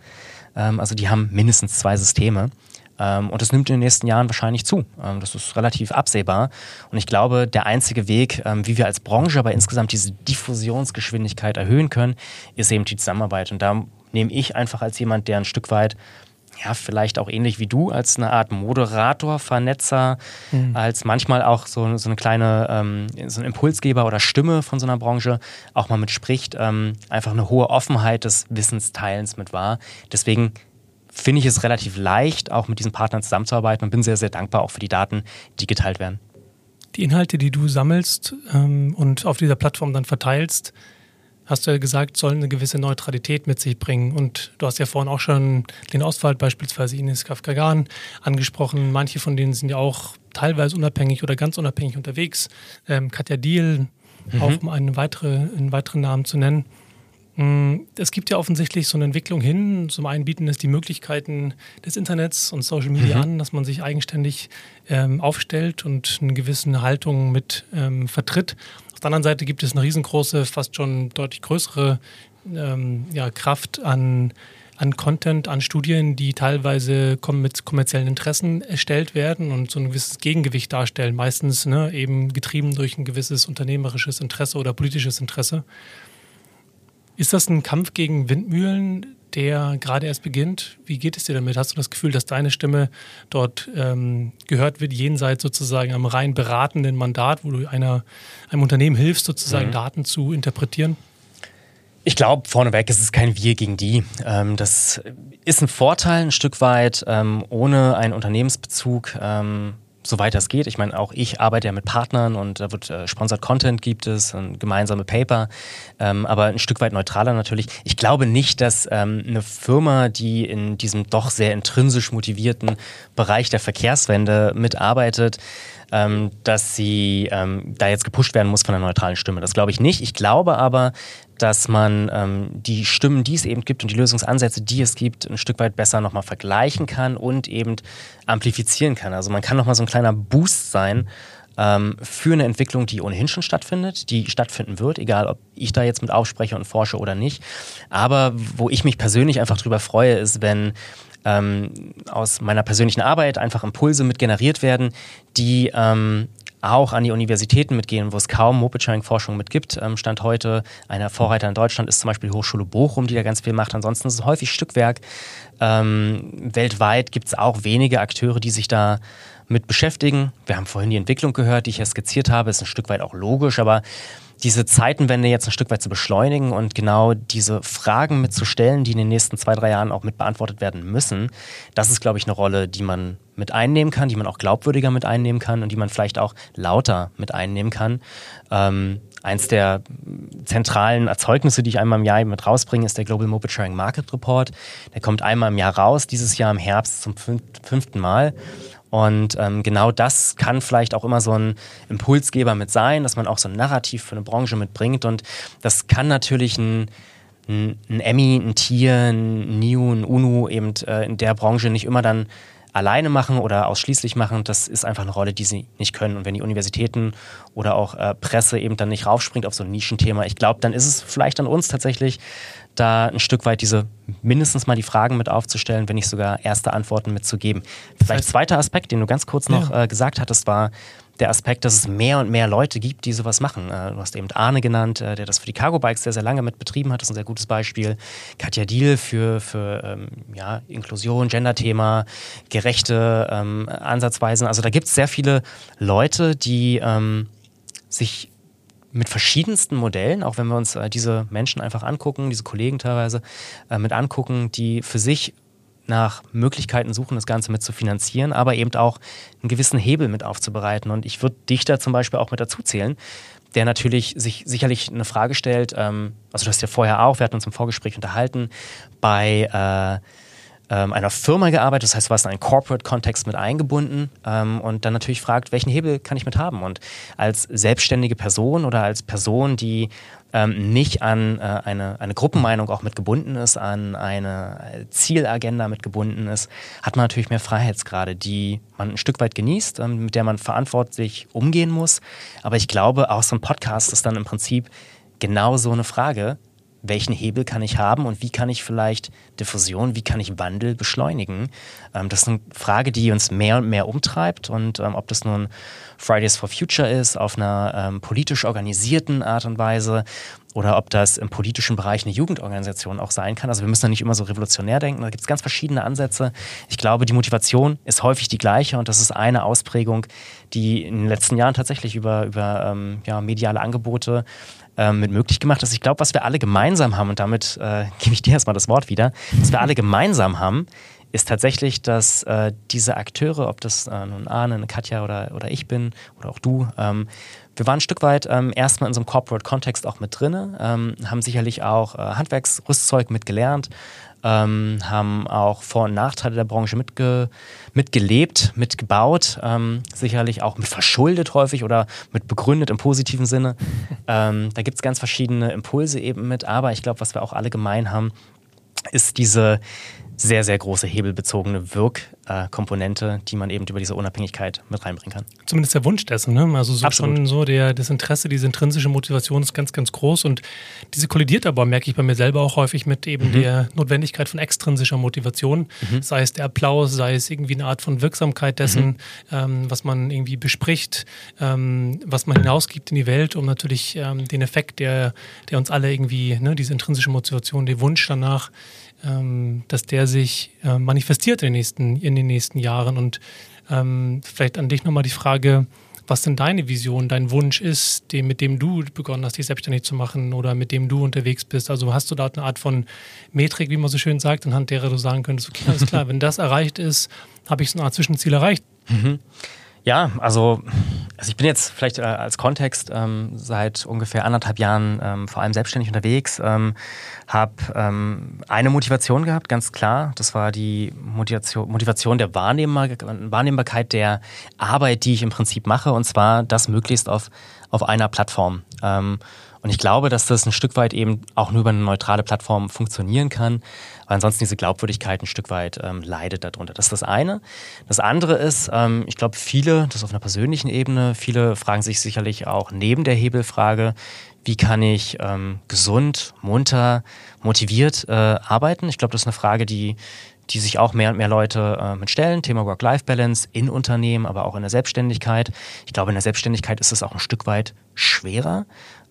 Ähm, also die haben mindestens zwei Systeme. Ähm, und das nimmt in den nächsten Jahren wahrscheinlich zu. Ähm, das ist relativ absehbar. Und ich glaube, der einzige Weg, ähm, wie wir als Branche aber insgesamt diese Diffusionsgeschwindigkeit erhöhen können, ist eben die Zusammenarbeit. Und da nehme ich einfach als jemand, der ein Stück weit ja, vielleicht auch ähnlich wie du, als eine Art Moderator, Vernetzer, mhm. als manchmal auch so, so eine kleine, ähm, so ein Impulsgeber oder Stimme von so einer Branche auch mal mitspricht, ähm, einfach eine hohe Offenheit des Wissensteilens mit wahr. Deswegen finde ich es relativ leicht, auch mit diesen Partnern zusammenzuarbeiten und bin sehr, sehr dankbar auch für die Daten, die geteilt werden. Die Inhalte, die du sammelst ähm, und auf dieser Plattform dann verteilst, hast du ja gesagt, sollen eine gewisse Neutralität mit sich bringen. Und du hast ja vorhin auch schon den Oswald beispielsweise Ines Kafkagan angesprochen. Manche von denen sind ja auch teilweise unabhängig oder ganz unabhängig unterwegs. Ähm, Katja Diel, mhm. auch um einen, weitere, einen weiteren Namen zu nennen. Mm, es gibt ja offensichtlich so eine Entwicklung hin. Zum einen bieten es die Möglichkeiten des Internets und Social Media mhm. an, dass man sich eigenständig ähm, aufstellt und eine gewisse Haltung mit ähm, vertritt. Auf der anderen Seite gibt es eine riesengroße, fast schon deutlich größere ähm, ja, Kraft an, an Content, an Studien, die teilweise mit kommerziellen Interessen erstellt werden und so ein gewisses Gegengewicht darstellen. Meistens ne, eben getrieben durch ein gewisses unternehmerisches Interesse oder politisches Interesse. Ist das ein Kampf gegen Windmühlen, der gerade erst beginnt? Wie geht es dir damit? Hast du das Gefühl, dass deine Stimme dort ähm, gehört wird, jenseits sozusagen am rein beratenden Mandat, wo du einer, einem Unternehmen hilfst, sozusagen mhm. Daten zu interpretieren? Ich glaube, vorneweg ist es kein Wir gegen die. Ähm, das ist ein Vorteil, ein Stück weit, ähm, ohne einen Unternehmensbezug ähm, soweit das geht. Ich meine, auch ich arbeite ja mit Partnern und da wird äh, Sponsored Content gibt es und gemeinsame Paper, ähm, aber ein Stück weit neutraler natürlich. Ich glaube nicht, dass ähm, eine Firma, die in diesem doch sehr intrinsisch motivierten Bereich der Verkehrswende mitarbeitet, ähm, dass sie ähm, da jetzt gepusht werden muss von einer neutralen Stimme. Das glaube ich nicht. Ich glaube aber, dass man ähm, die Stimmen, die es eben gibt und die Lösungsansätze, die es gibt, ein Stück weit besser nochmal vergleichen kann und eben amplifizieren kann. Also man kann nochmal so ein kleiner Boost sein ähm, für eine Entwicklung, die ohnehin schon stattfindet, die stattfinden wird, egal ob ich da jetzt mit aufspreche und forsche oder nicht. Aber wo ich mich persönlich einfach drüber freue, ist, wenn ähm, aus meiner persönlichen Arbeit einfach Impulse mit generiert werden, die ähm, auch an die Universitäten mitgehen, wo es kaum Moped-Sharing-Forschung mit gibt. Ähm, Stand heute, einer Vorreiter in Deutschland ist zum Beispiel die Hochschule Bochum, die da ganz viel macht. Ansonsten ist es häufig Stückwerk. Ähm, weltweit gibt es auch wenige Akteure, die sich da mit beschäftigen. Wir haben vorhin die Entwicklung gehört, die ich ja skizziert habe, ist ein Stück weit auch logisch, aber diese Zeitenwende jetzt ein Stück weit zu beschleunigen und genau diese Fragen mitzustellen, die in den nächsten zwei, drei Jahren auch mit beantwortet werden müssen, das ist, glaube ich, eine Rolle, die man mit einnehmen kann, die man auch glaubwürdiger mit einnehmen kann und die man vielleicht auch lauter mit einnehmen kann. Ähm, eins der zentralen Erzeugnisse, die ich einmal im Jahr mit rausbringe, ist der Global Mobile Sharing Market Report. Der kommt einmal im Jahr raus, dieses Jahr im Herbst zum fünften Mal. Und ähm, genau das kann vielleicht auch immer so ein Impulsgeber mit sein, dass man auch so ein Narrativ für eine Branche mitbringt. Und das kann natürlich ein, ein, ein Emmy, ein Tier, ein NIU, ein UNU eben äh, in der Branche nicht immer dann alleine machen oder ausschließlich machen, das ist einfach eine Rolle, die sie nicht können. Und wenn die Universitäten oder auch äh, Presse eben dann nicht raufspringt auf so ein Nischenthema, ich glaube, dann ist es vielleicht an uns tatsächlich, da ein Stück weit diese mindestens mal die Fragen mit aufzustellen, wenn nicht sogar erste Antworten mitzugeben. Vielleicht zweiter Aspekt, den du ganz kurz noch ja. äh, gesagt hattest, war der Aspekt, dass es mehr und mehr Leute gibt, die sowas machen. Äh, du hast eben Arne genannt, äh, der das für die Cargo Bikes sehr, sehr lange mit betrieben hat. Das ist ein sehr gutes Beispiel. Katja Diel für, für ähm, ja, Inklusion, Gender-Thema, gerechte ähm, Ansatzweisen. Also da gibt es sehr viele Leute, die ähm, sich mit verschiedensten Modellen, auch wenn wir uns äh, diese Menschen einfach angucken, diese Kollegen teilweise äh, mit angucken, die für sich nach Möglichkeiten suchen, das Ganze mit zu finanzieren, aber eben auch einen gewissen Hebel mit aufzubereiten. Und ich würde dich da zum Beispiel auch mit dazu zählen, der natürlich sich sicherlich eine Frage stellt, ähm, also du hast ja vorher auch, wir hatten uns im Vorgespräch unterhalten, bei äh, ähm, einer Firma gearbeitet, das heißt, du warst in einen Corporate-Kontext mit eingebunden ähm, und dann natürlich fragt, welchen Hebel kann ich mit haben? Und als selbstständige Person oder als Person, die ähm, nicht an äh, eine, eine Gruppenmeinung auch mit gebunden ist, an eine Zielagenda mit gebunden ist, hat man natürlich mehr Freiheitsgrade, die man ein Stück weit genießt, ähm, mit der man verantwortlich umgehen muss. Aber ich glaube, auch so ein Podcast ist dann im Prinzip genau so eine Frage welchen Hebel kann ich haben und wie kann ich vielleicht Diffusion, wie kann ich Wandel beschleunigen? Ähm, das ist eine Frage, die uns mehr und mehr umtreibt und ähm, ob das nun Fridays for Future ist, auf einer ähm, politisch organisierten Art und Weise oder ob das im politischen Bereich eine Jugendorganisation auch sein kann. Also wir müssen da nicht immer so revolutionär denken, da gibt es ganz verschiedene Ansätze. Ich glaube, die Motivation ist häufig die gleiche und das ist eine Ausprägung, die in den letzten Jahren tatsächlich über, über ähm, ja, mediale Angebote ähm, mit möglich gemacht ist. Ich glaube, was wir alle gemeinsam haben, und damit äh, gebe ich dir erstmal das Wort wieder, was wir alle gemeinsam haben, ist tatsächlich, dass äh, diese Akteure, ob das äh, nun Arne, Katja oder, oder ich bin oder auch du, ähm, wir waren ein Stück weit ähm, erstmal in so einem Corporate-Kontext auch mit drin, ähm, haben sicherlich auch äh, Handwerksrüstzeug mitgelernt, ähm, haben auch Vor- und Nachteile der Branche mitge mitgelebt, mitgebaut, ähm, sicherlich auch mit verschuldet häufig oder mit begründet im positiven Sinne. Ähm, da gibt es ganz verschiedene Impulse eben mit, aber ich glaube, was wir auch alle gemein haben, ist diese sehr, sehr große hebelbezogene Wirkkomponente, die man eben über diese Unabhängigkeit mit reinbringen kann. Zumindest der Wunsch dessen, ne? Also so Absolut. schon so der, das Interesse, diese intrinsische Motivation ist ganz, ganz groß und diese kollidiert aber, merke ich bei mir selber auch häufig mit eben mhm. der Notwendigkeit von extrinsischer Motivation, mhm. sei es der Applaus, sei es irgendwie eine Art von Wirksamkeit dessen, mhm. ähm, was man irgendwie bespricht, ähm, was man hinausgibt in die Welt, um natürlich ähm, den Effekt, der, der uns alle irgendwie, ne, diese intrinsische Motivation, der Wunsch danach, dass der sich äh, manifestiert in den nächsten, in den nächsten Jahren. Und ähm, vielleicht an dich nochmal die Frage, was denn deine Vision, dein Wunsch ist, dem, mit dem du begonnen hast, dich selbstständig zu machen oder mit dem du unterwegs bist. Also hast du da eine Art von Metrik, wie man so schön sagt, anhand derer du sagen könntest, okay, alles klar, wenn das erreicht ist, habe ich so eine Art Zwischenziel erreicht. Mhm. Ja, also, also ich bin jetzt vielleicht äh, als Kontext ähm, seit ungefähr anderthalb Jahren ähm, vor allem selbstständig unterwegs, ähm, habe ähm, eine Motivation gehabt, ganz klar. Das war die Motivation, Motivation der Wahrnehmbar Wahrnehmbarkeit der Arbeit, die ich im Prinzip mache, und zwar das möglichst auf, auf einer Plattform. Und ich glaube, dass das ein Stück weit eben auch nur über eine neutrale Plattform funktionieren kann, weil ansonsten diese Glaubwürdigkeit ein Stück weit ähm, leidet darunter. Das ist das eine. Das andere ist, ähm, ich glaube, viele, das auf einer persönlichen Ebene, viele fragen sich sicherlich auch neben der Hebelfrage, wie kann ich ähm, gesund, munter, motiviert äh, arbeiten? Ich glaube, das ist eine Frage, die die sich auch mehr und mehr Leute äh, mit stellen. Thema Work-Life-Balance in Unternehmen, aber auch in der Selbstständigkeit. Ich glaube, in der Selbstständigkeit ist es auch ein Stück weit schwerer,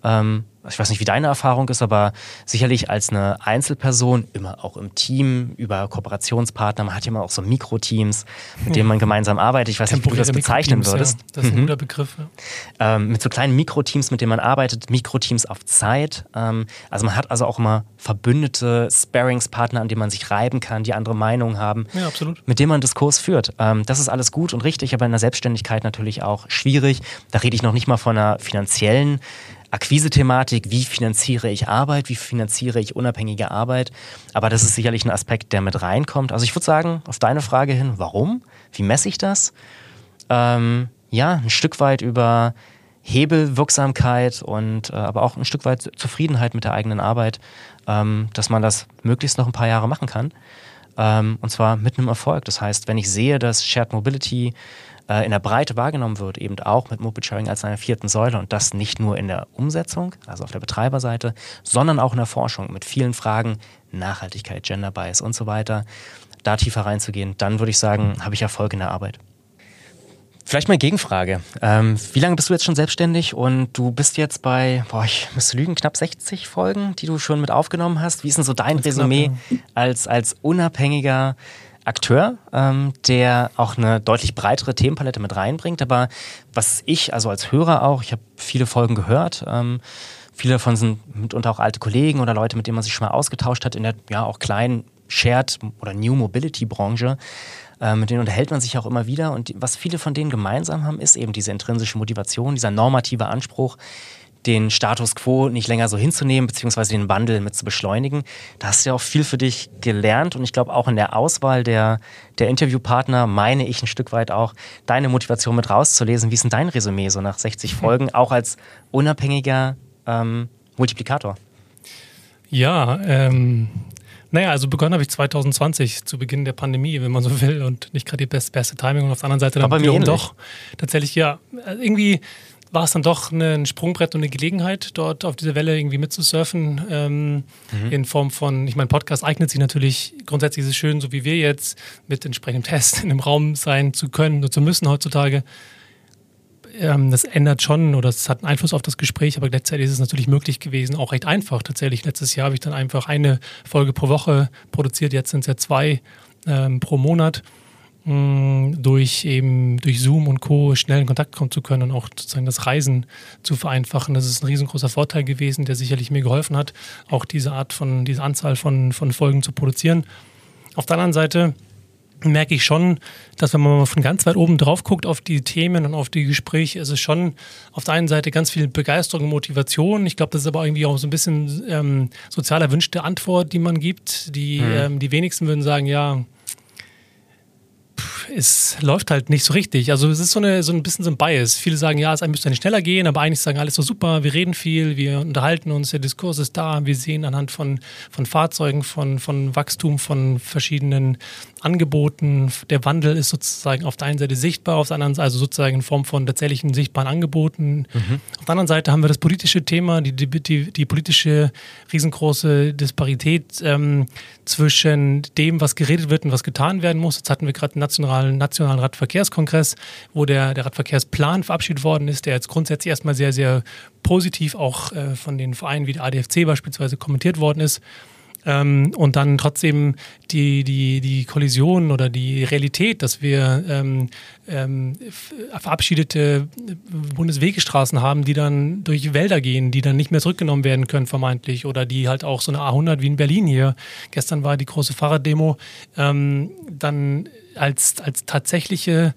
Ähm, ich weiß nicht, wie deine Erfahrung ist, aber sicherlich als eine Einzelperson, immer auch im Team, über Kooperationspartner, man hat ja immer auch so Mikroteams, mit denen man gemeinsam arbeitet. Ich weiß nicht, wie du das bezeichnen würdest. Ja, das ist ein mhm. guter Begriff. Ja. Ähm, mit so kleinen Mikroteams, mit denen man arbeitet, Mikroteams auf Zeit. Ähm, also man hat also auch immer verbündete Sparingspartner, an denen man sich reiben kann, die andere Meinungen haben, ja, absolut. mit denen man Diskurs führt. Ähm, das ist alles gut und richtig, aber in der Selbstständigkeit natürlich auch schwierig. Da rede ich noch nicht mal von einer finanziellen Akquise-Thematik, wie finanziere ich Arbeit, wie finanziere ich unabhängige Arbeit. Aber das ist sicherlich ein Aspekt, der mit reinkommt. Also ich würde sagen, auf deine Frage hin, warum? Wie messe ich das? Ähm, ja, ein Stück weit über Hebelwirksamkeit und äh, aber auch ein Stück weit Zufriedenheit mit der eigenen Arbeit, ähm, dass man das möglichst noch ein paar Jahre machen kann. Ähm, und zwar mit einem Erfolg. Das heißt, wenn ich sehe, dass Shared Mobility in der Breite wahrgenommen wird, eben auch mit Mobile Sharing als einer vierten Säule und das nicht nur in der Umsetzung, also auf der Betreiberseite, sondern auch in der Forschung mit vielen Fragen Nachhaltigkeit, Gender Bias und so weiter, da tiefer reinzugehen, dann würde ich sagen, habe ich Erfolg in der Arbeit. Vielleicht mal Gegenfrage. Ähm, wie lange bist du jetzt schon selbstständig und du bist jetzt bei, boah, ich müsste lügen, knapp 60 Folgen, die du schon mit aufgenommen hast. Wie ist denn so dein Resümee als, als unabhängiger Akteur, ähm, der auch eine deutlich breitere Themenpalette mit reinbringt. Aber was ich, also als Hörer auch, ich habe viele Folgen gehört, ähm, viele davon sind mitunter auch alte Kollegen oder Leute, mit denen man sich schon mal ausgetauscht hat in der ja auch kleinen Shared oder New Mobility Branche. Äh, mit denen unterhält man sich auch immer wieder. Und was viele von denen gemeinsam haben, ist eben diese intrinsische Motivation, dieser normative Anspruch, den Status quo nicht länger so hinzunehmen, beziehungsweise den Wandel mit zu beschleunigen. Da hast du ja auch viel für dich gelernt und ich glaube auch in der Auswahl der, der Interviewpartner meine ich ein Stück weit auch, deine Motivation mit rauszulesen. Wie ist denn dein Resümee so nach 60 Folgen, auch als unabhängiger ähm, Multiplikator? Ja, ähm, naja, also begonnen habe ich 2020 zu Beginn der Pandemie, wenn man so will, und nicht gerade die best, beste Timing. Und auf der anderen Seite dann wiederum doch tatsächlich ja irgendwie war es dann doch ein Sprungbrett und eine Gelegenheit, dort auf dieser Welle irgendwie mitzusurfen. Ähm, mhm. In Form von, ich meine, Podcast eignet sich natürlich grundsätzlich ist es schön, so wie wir jetzt mit entsprechendem Test in einem Raum sein zu können und zu müssen heutzutage. Ähm, das ändert schon oder es hat einen Einfluss auf das Gespräch, aber gleichzeitig ist es natürlich möglich gewesen, auch recht einfach. Tatsächlich, letztes Jahr habe ich dann einfach eine Folge pro Woche produziert, jetzt sind es ja zwei ähm, pro Monat durch eben durch Zoom und Co. schnell in Kontakt kommen zu können und auch sozusagen das Reisen zu vereinfachen. Das ist ein riesengroßer Vorteil gewesen, der sicherlich mir geholfen hat, auch diese Art von, diese Anzahl von, von Folgen zu produzieren. Auf der anderen Seite merke ich schon, dass wenn man mal von ganz weit oben drauf guckt auf die Themen und auf die Gespräche, ist es schon auf der einen Seite ganz viel Begeisterung und Motivation. Ich glaube, das ist aber irgendwie auch so ein bisschen ähm, sozial erwünschte Antwort, die man gibt. Die, mhm. ähm, die wenigsten würden sagen, ja, es läuft halt nicht so richtig. Also es ist so, eine, so ein bisschen so ein Bias. Viele sagen, ja, es müsste nicht schneller gehen, aber eigentlich sagen alles so super, wir reden viel, wir unterhalten uns, der Diskurs ist da, wir sehen anhand von, von Fahrzeugen, von, von Wachstum, von verschiedenen Angeboten. Der Wandel ist sozusagen auf der einen Seite sichtbar, auf der anderen Seite, also sozusagen in Form von tatsächlichen sichtbaren Angeboten. Mhm. Auf der anderen Seite haben wir das politische Thema, die, die, die, die politische riesengroße Disparität ähm, zwischen dem, was geredet wird und was getan werden muss. Jetzt hatten wir gerade einen nationalen, nationalen Radverkehrskongress, wo der, der Radverkehrsplan verabschiedet worden ist, der jetzt grundsätzlich erstmal sehr, sehr positiv auch äh, von den Vereinen wie der ADFC beispielsweise kommentiert worden ist. Ähm, und dann trotzdem die, die, die Kollision oder die Realität, dass wir ähm, ähm, verabschiedete Bundeswegestraßen haben, die dann durch Wälder gehen, die dann nicht mehr zurückgenommen werden können, vermeintlich, oder die halt auch so eine A100 wie in Berlin hier, gestern war die große Fahrraddemo, ähm, dann als, als tatsächliche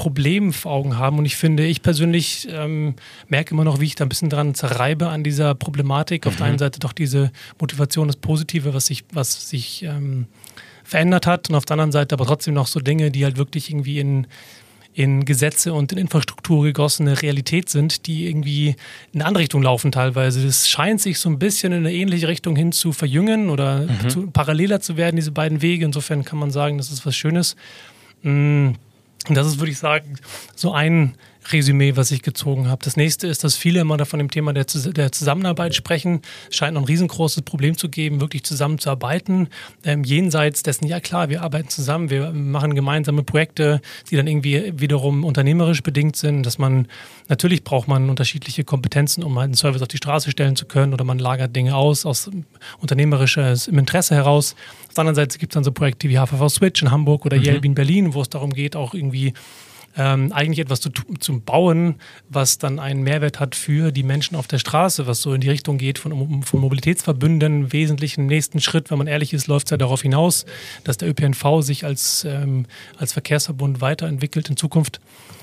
Problem vor Augen haben. Und ich finde, ich persönlich ähm, merke immer noch, wie ich da ein bisschen dran zerreibe an dieser Problematik. Auf der einen mhm. Seite doch diese Motivation, das Positive, was sich, was sich ähm, verändert hat. Und auf der anderen Seite aber trotzdem noch so Dinge, die halt wirklich irgendwie in, in Gesetze und in Infrastruktur gegossene Realität sind, die irgendwie in eine andere Richtung laufen teilweise. Das scheint sich so ein bisschen in eine ähnliche Richtung hin zu verjüngen oder mhm. zu, paralleler zu werden, diese beiden Wege. Insofern kann man sagen, das ist was Schönes. Mhm und das ist, würde ich sagen, so ein Resümee, was ich gezogen habe. Das nächste ist, dass viele immer von dem Thema der, der Zusammenarbeit sprechen. Es scheint noch ein riesengroßes Problem zu geben, wirklich zusammenzuarbeiten. Ähm, jenseits dessen, ja klar, wir arbeiten zusammen, wir machen gemeinsame Projekte, die dann irgendwie wiederum unternehmerisch bedingt sind, dass man, natürlich braucht man unterschiedliche Kompetenzen, um halt einen Service auf die Straße stellen zu können oder man lagert Dinge aus, aus unternehmerischem Interesse heraus. Auf der anderen Seite gibt es dann so Projekte wie HVV Switch in Hamburg oder mhm. Yelby in Berlin, wo es darum geht, auch irgendwie ähm, eigentlich etwas zu, zu bauen, was dann einen Mehrwert hat für die Menschen auf der Straße, was so in die Richtung geht von, von Mobilitätsverbünden. Wesentlichen nächsten Schritt, wenn man ehrlich ist, läuft es ja darauf hinaus, dass der ÖPNV sich als, ähm, als Verkehrsverbund weiterentwickelt in Zukunft.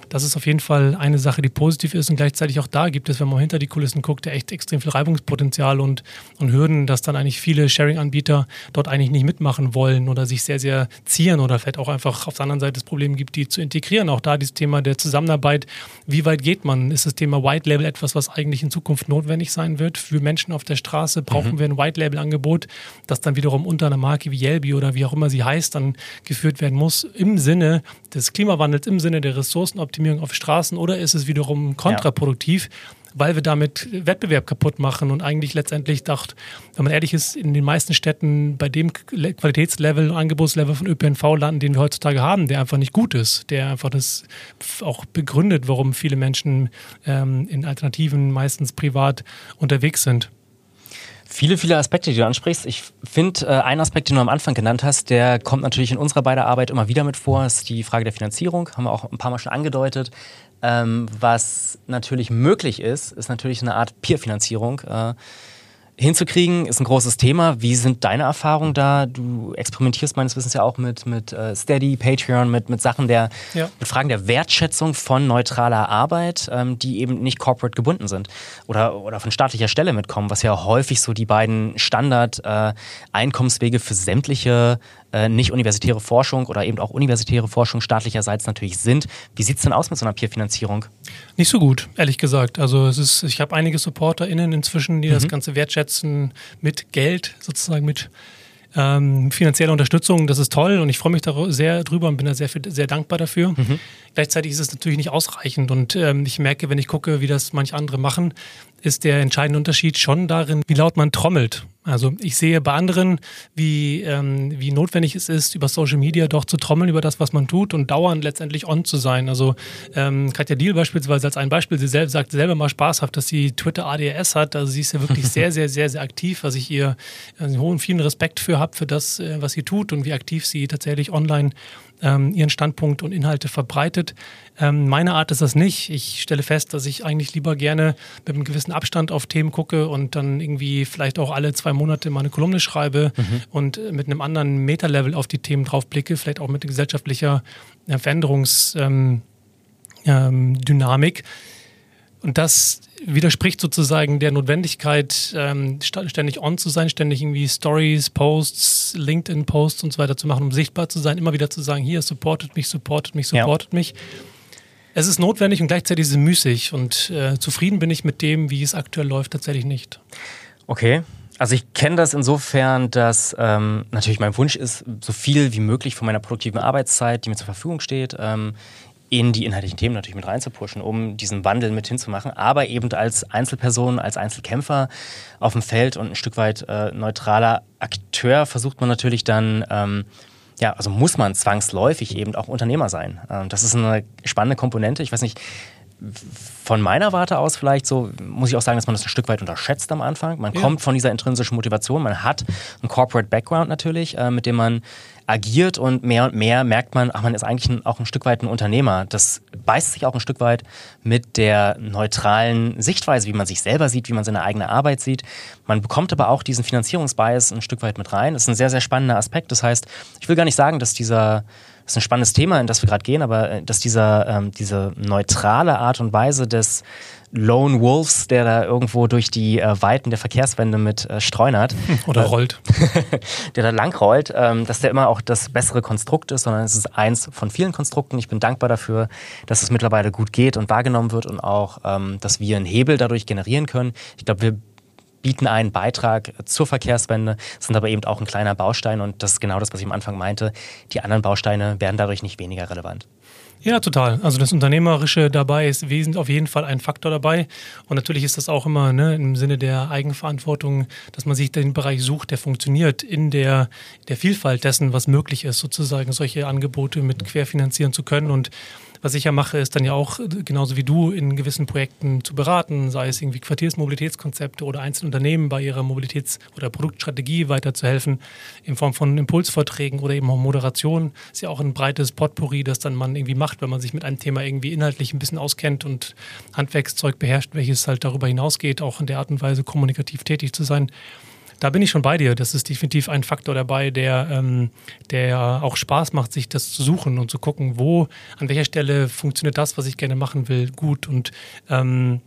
Das ist auf jeden Fall eine Sache, die positiv ist und gleichzeitig auch da gibt es, wenn man hinter die Kulissen guckt, ja echt extrem viel Reibungspotenzial und, und Hürden, dass dann eigentlich viele Sharing-Anbieter dort eigentlich nicht mitmachen wollen oder sich sehr, sehr zieren oder vielleicht auch einfach auf der anderen Seite das Problem gibt, die zu integrieren. Auch da dieses Thema der Zusammenarbeit. Wie weit geht man? Ist das Thema White Label etwas, was eigentlich in Zukunft notwendig sein wird für Menschen auf der Straße? Brauchen mhm. wir ein White Label Angebot, das dann wiederum unter einer Marke wie Yelby oder wie auch immer sie heißt, dann geführt werden muss im Sinne des Klimawandels, im Sinne der Ressourcenoptimierung Optimierung auf Straßen oder ist es wiederum kontraproduktiv, ja. weil wir damit Wettbewerb kaputt machen und eigentlich letztendlich dacht, wenn man ehrlich ist, in den meisten Städten bei dem Qualitätslevel und Angebotslevel von ÖPNV landen, den wir heutzutage haben, der einfach nicht gut ist, der einfach das auch begründet, warum viele Menschen ähm, in Alternativen meistens privat unterwegs sind. Viele, viele Aspekte, die du ansprichst. Ich finde, äh, ein Aspekt, den du am Anfang genannt hast, der kommt natürlich in unserer beider Arbeit immer wieder mit vor, ist die Frage der Finanzierung. Haben wir auch ein paar Mal schon angedeutet. Ähm, was natürlich möglich ist, ist natürlich eine Art Peer-Finanzierung. Äh, hinzukriegen, ist ein großes Thema. Wie sind deine Erfahrungen da? Du experimentierst meines Wissens ja auch mit, mit uh, Steady, Patreon, mit, mit Sachen der, ja. mit Fragen der Wertschätzung von neutraler Arbeit, ähm, die eben nicht corporate gebunden sind oder, oder von staatlicher Stelle mitkommen, was ja häufig so die beiden Standard-Einkommenswege äh, für sämtliche äh, nicht universitäre Forschung oder eben auch universitäre Forschung staatlicherseits natürlich sind. Wie sieht es denn aus mit so einer Peer-Finanzierung? Nicht so gut, ehrlich gesagt. Also es ist, ich habe einige SupporterInnen inzwischen, die mhm. das Ganze wertschätzen mit Geld, sozusagen mit ähm, finanzielle Unterstützung, das ist toll und ich freue mich da sehr drüber und bin da sehr, sehr dankbar dafür. Mhm. Gleichzeitig ist es natürlich nicht ausreichend und ähm, ich merke, wenn ich gucke, wie das manche andere machen, ist der entscheidende Unterschied schon darin, wie laut man trommelt. Also ich sehe bei anderen, wie, ähm, wie notwendig es ist, über Social Media doch zu trommeln über das, was man tut und dauernd letztendlich on zu sein. Also ähm, Katja Deal beispielsweise als ein Beispiel, sie selbst sagt selber mal spaßhaft, dass sie Twitter ADS hat. Also sie ist ja wirklich sehr, sehr, sehr, sehr aktiv, was ich ihr also hohen vielen Respekt für habe, für das, äh, was sie tut und wie aktiv sie tatsächlich online ähm, ihren Standpunkt und Inhalte verbreitet. Ähm, meine Art ist das nicht. Ich stelle fest, dass ich eigentlich lieber gerne mit einem gewissen Abstand auf Themen gucke und dann irgendwie vielleicht auch alle zwei Monate mal eine Kolumne schreibe mhm. und mit einem anderen Meta-Level auf die Themen drauf blicke, vielleicht auch mit gesellschaftlicher Veränderungsdynamik. Ähm, und das widerspricht sozusagen der Notwendigkeit, ähm, ständig on zu sein, ständig irgendwie Stories, Posts, LinkedIn-Posts und so weiter zu machen, um sichtbar zu sein, immer wieder zu sagen, hier, supportet mich, supportet mich, supportet ja. mich. Es ist notwendig und gleichzeitig ist es müßig und äh, zufrieden bin ich mit dem, wie es aktuell läuft, tatsächlich nicht. Okay. Also ich kenne das insofern, dass ähm, natürlich mein Wunsch ist, so viel wie möglich von meiner produktiven Arbeitszeit, die mir zur Verfügung steht, ähm, in die inhaltlichen Themen natürlich mit reinzupushen, um diesen Wandel mit hinzumachen, aber eben als Einzelperson, als Einzelkämpfer auf dem Feld und ein Stück weit äh, neutraler Akteur versucht man natürlich dann, ähm, ja, also muss man zwangsläufig eben auch Unternehmer sein. Ähm, das ist eine spannende Komponente. Ich weiß nicht, von meiner Warte aus vielleicht so, muss ich auch sagen, dass man das ein Stück weit unterschätzt am Anfang. Man ja. kommt von dieser intrinsischen Motivation, man hat einen Corporate Background natürlich, äh, mit dem man agiert und mehr und mehr merkt man, ach, man ist eigentlich auch ein Stück weit ein Unternehmer. Das beißt sich auch ein Stück weit mit der neutralen Sichtweise, wie man sich selber sieht, wie man seine eigene Arbeit sieht. Man bekommt aber auch diesen Finanzierungsbias ein Stück weit mit rein. Das ist ein sehr, sehr spannender Aspekt. Das heißt, ich will gar nicht sagen, dass dieser das ist ein spannendes Thema, in das wir gerade gehen, aber äh, dass dieser, ähm, diese neutrale Art und Weise des Lone Wolves, der da irgendwo durch die äh, Weiten der Verkehrswende mit äh, streunert. Oder äh, rollt. der da lang rollt, ähm, dass der immer auch das bessere Konstrukt ist, sondern es ist eins von vielen Konstrukten. Ich bin dankbar dafür, dass es mittlerweile gut geht und wahrgenommen wird und auch, ähm, dass wir einen Hebel dadurch generieren können. Ich glaube, wir bieten einen Beitrag zur Verkehrswende, sind aber eben auch ein kleiner Baustein und das ist genau das, was ich am Anfang meinte. Die anderen Bausteine werden dadurch nicht weniger relevant. Ja, total. Also das Unternehmerische dabei ist wesentlich auf jeden Fall ein Faktor dabei. Und natürlich ist das auch immer ne, im Sinne der Eigenverantwortung, dass man sich den Bereich sucht, der funktioniert in der, der Vielfalt dessen, was möglich ist, sozusagen solche Angebote mit querfinanzieren zu können. Und was ich ja mache, ist dann ja auch äh, genauso wie du in gewissen Projekten zu beraten, sei es irgendwie Quartiersmobilitätskonzepte oder einzelne Unternehmen bei ihrer Mobilitäts- oder Produktstrategie weiterzuhelfen, in Form von Impulsvorträgen oder eben auch Moderation. Ist ja auch ein breites Potpourri, das dann man irgendwie macht, wenn man sich mit einem Thema irgendwie inhaltlich ein bisschen auskennt und Handwerkszeug beherrscht, welches halt darüber hinausgeht, auch in der Art und Weise kommunikativ tätig zu sein da bin ich schon bei dir. Das ist definitiv ein Faktor dabei, der, ähm, der auch Spaß macht, sich das zu suchen und zu gucken, wo, an welcher Stelle funktioniert das, was ich gerne machen will, gut. Und ähm,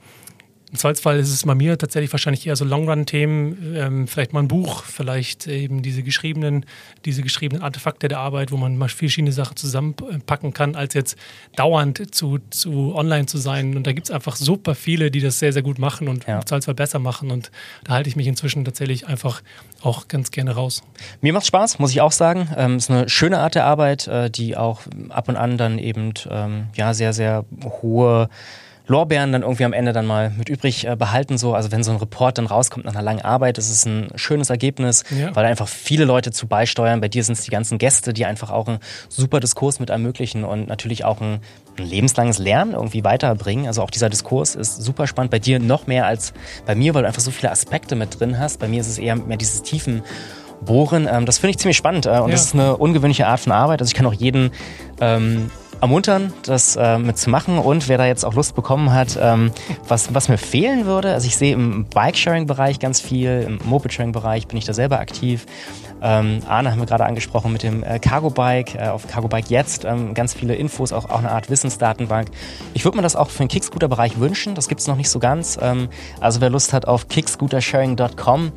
im Zweifelsfall ist es bei mir tatsächlich wahrscheinlich eher so Long-Run-Themen, ähm, vielleicht mal ein Buch, vielleicht eben diese geschriebenen, diese geschriebenen Artefakte der Arbeit, wo man mal verschiedene Sachen zusammenpacken kann, als jetzt dauernd zu, zu online zu sein. Und da gibt es einfach super viele, die das sehr, sehr gut machen und ja. im Zweifelsfall besser machen. Und da halte ich mich inzwischen tatsächlich einfach auch ganz gerne raus. Mir macht Spaß, muss ich auch sagen. Es ähm, ist eine schöne Art der Arbeit, äh, die auch ab und an dann eben ähm, ja sehr, sehr hohe Lorbeeren dann irgendwie am Ende dann mal mit übrig äh, behalten. So. Also wenn so ein Report dann rauskommt nach einer langen Arbeit, ist es ein schönes Ergebnis, ja. weil einfach viele Leute zu beisteuern. Bei dir sind es die ganzen Gäste, die einfach auch einen super Diskurs mit ermöglichen und natürlich auch ein, ein lebenslanges Lernen irgendwie weiterbringen. Also auch dieser Diskurs ist super spannend. Bei dir noch mehr als bei mir, weil du einfach so viele Aspekte mit drin hast. Bei mir ist es eher mehr dieses tiefen Bohren. Ähm, das finde ich ziemlich spannend äh, und ja. das ist eine ungewöhnliche Art von Arbeit. Also ich kann auch jeden ähm, ermuntern, das äh, mitzumachen. Und wer da jetzt auch Lust bekommen hat, ähm, was, was mir fehlen würde, also ich sehe im Bike-Sharing-Bereich ganz viel, im Moped-Sharing-Bereich bin ich da selber aktiv. Ähm, Arne haben wir gerade angesprochen mit dem äh, Cargo Bike, äh, auf Cargo Bike jetzt ähm, ganz viele Infos, auch, auch eine Art Wissensdatenbank. Ich würde mir das auch für den Kickscooter-Bereich wünschen, das gibt es noch nicht so ganz. Ähm, also wer Lust hat auf kickscootersharing.com,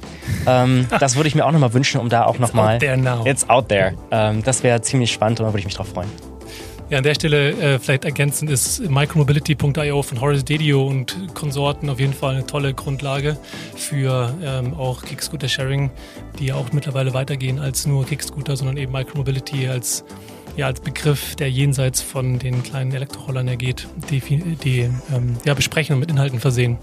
ähm, das würde ich mir auch nochmal wünschen, um da auch nochmal... It's out there now. It's out there. Ähm, das wäre ziemlich spannend und da würde ich mich drauf freuen. Ja, an der Stelle äh, vielleicht ergänzend ist micromobility.io von Horace Dedio und Konsorten auf jeden Fall eine tolle Grundlage für ähm, auch Kickscooter Sharing, die ja auch mittlerweile weitergehen als nur Kickscooter, sondern eben Micromobility als ja, als Begriff, der jenseits von den kleinen Elektrorollern ergeht, die, die ähm, ja, besprechen und mit Inhalten versehen.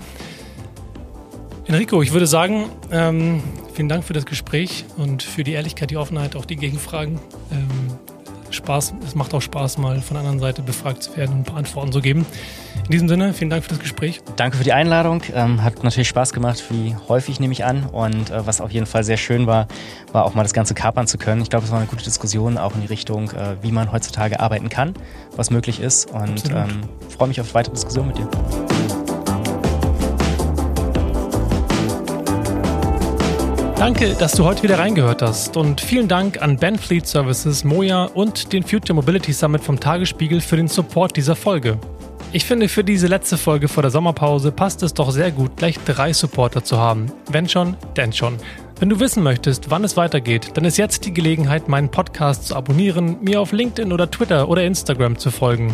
Enrico, ich würde sagen, ähm, vielen Dank für das Gespräch und für die Ehrlichkeit, die Offenheit, auch die Gegenfragen. Ähm, Spaß, es macht auch Spaß, mal von der anderen Seite befragt zu werden und ein paar Antworten zu geben. In diesem Sinne, vielen Dank für das Gespräch. Danke für die Einladung. Ähm, hat natürlich Spaß gemacht, wie häufig nehme ich an. Und äh, was auf jeden Fall sehr schön war, war auch mal das Ganze kapern zu können. Ich glaube, es war eine gute Diskussion auch in die Richtung, äh, wie man heutzutage arbeiten kann, was möglich ist. Und ähm, freue mich auf weitere Diskussionen mit dir. Danke, dass du heute wieder reingehört hast und vielen Dank an Ben Fleet Services, Moja und den Future Mobility Summit vom Tagesspiegel für den Support dieser Folge. Ich finde, für diese letzte Folge vor der Sommerpause passt es doch sehr gut, gleich drei Supporter zu haben. Wenn schon, denn schon. Wenn du wissen möchtest, wann es weitergeht, dann ist jetzt die Gelegenheit, meinen Podcast zu abonnieren, mir auf LinkedIn oder Twitter oder Instagram zu folgen.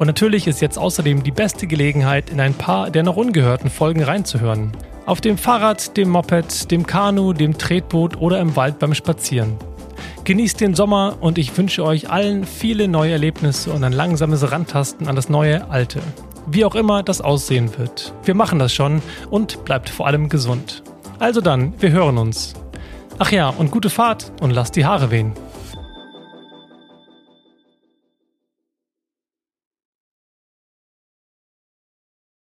Und natürlich ist jetzt außerdem die beste Gelegenheit, in ein paar der noch ungehörten Folgen reinzuhören. Auf dem Fahrrad, dem Moped, dem Kanu, dem Tretboot oder im Wald beim Spazieren. Genießt den Sommer und ich wünsche euch allen viele neue Erlebnisse und ein langsames Rantasten an das neue Alte. Wie auch immer das aussehen wird. Wir machen das schon und bleibt vor allem gesund. Also dann, wir hören uns. Ach ja, und gute Fahrt und lasst die Haare wehen.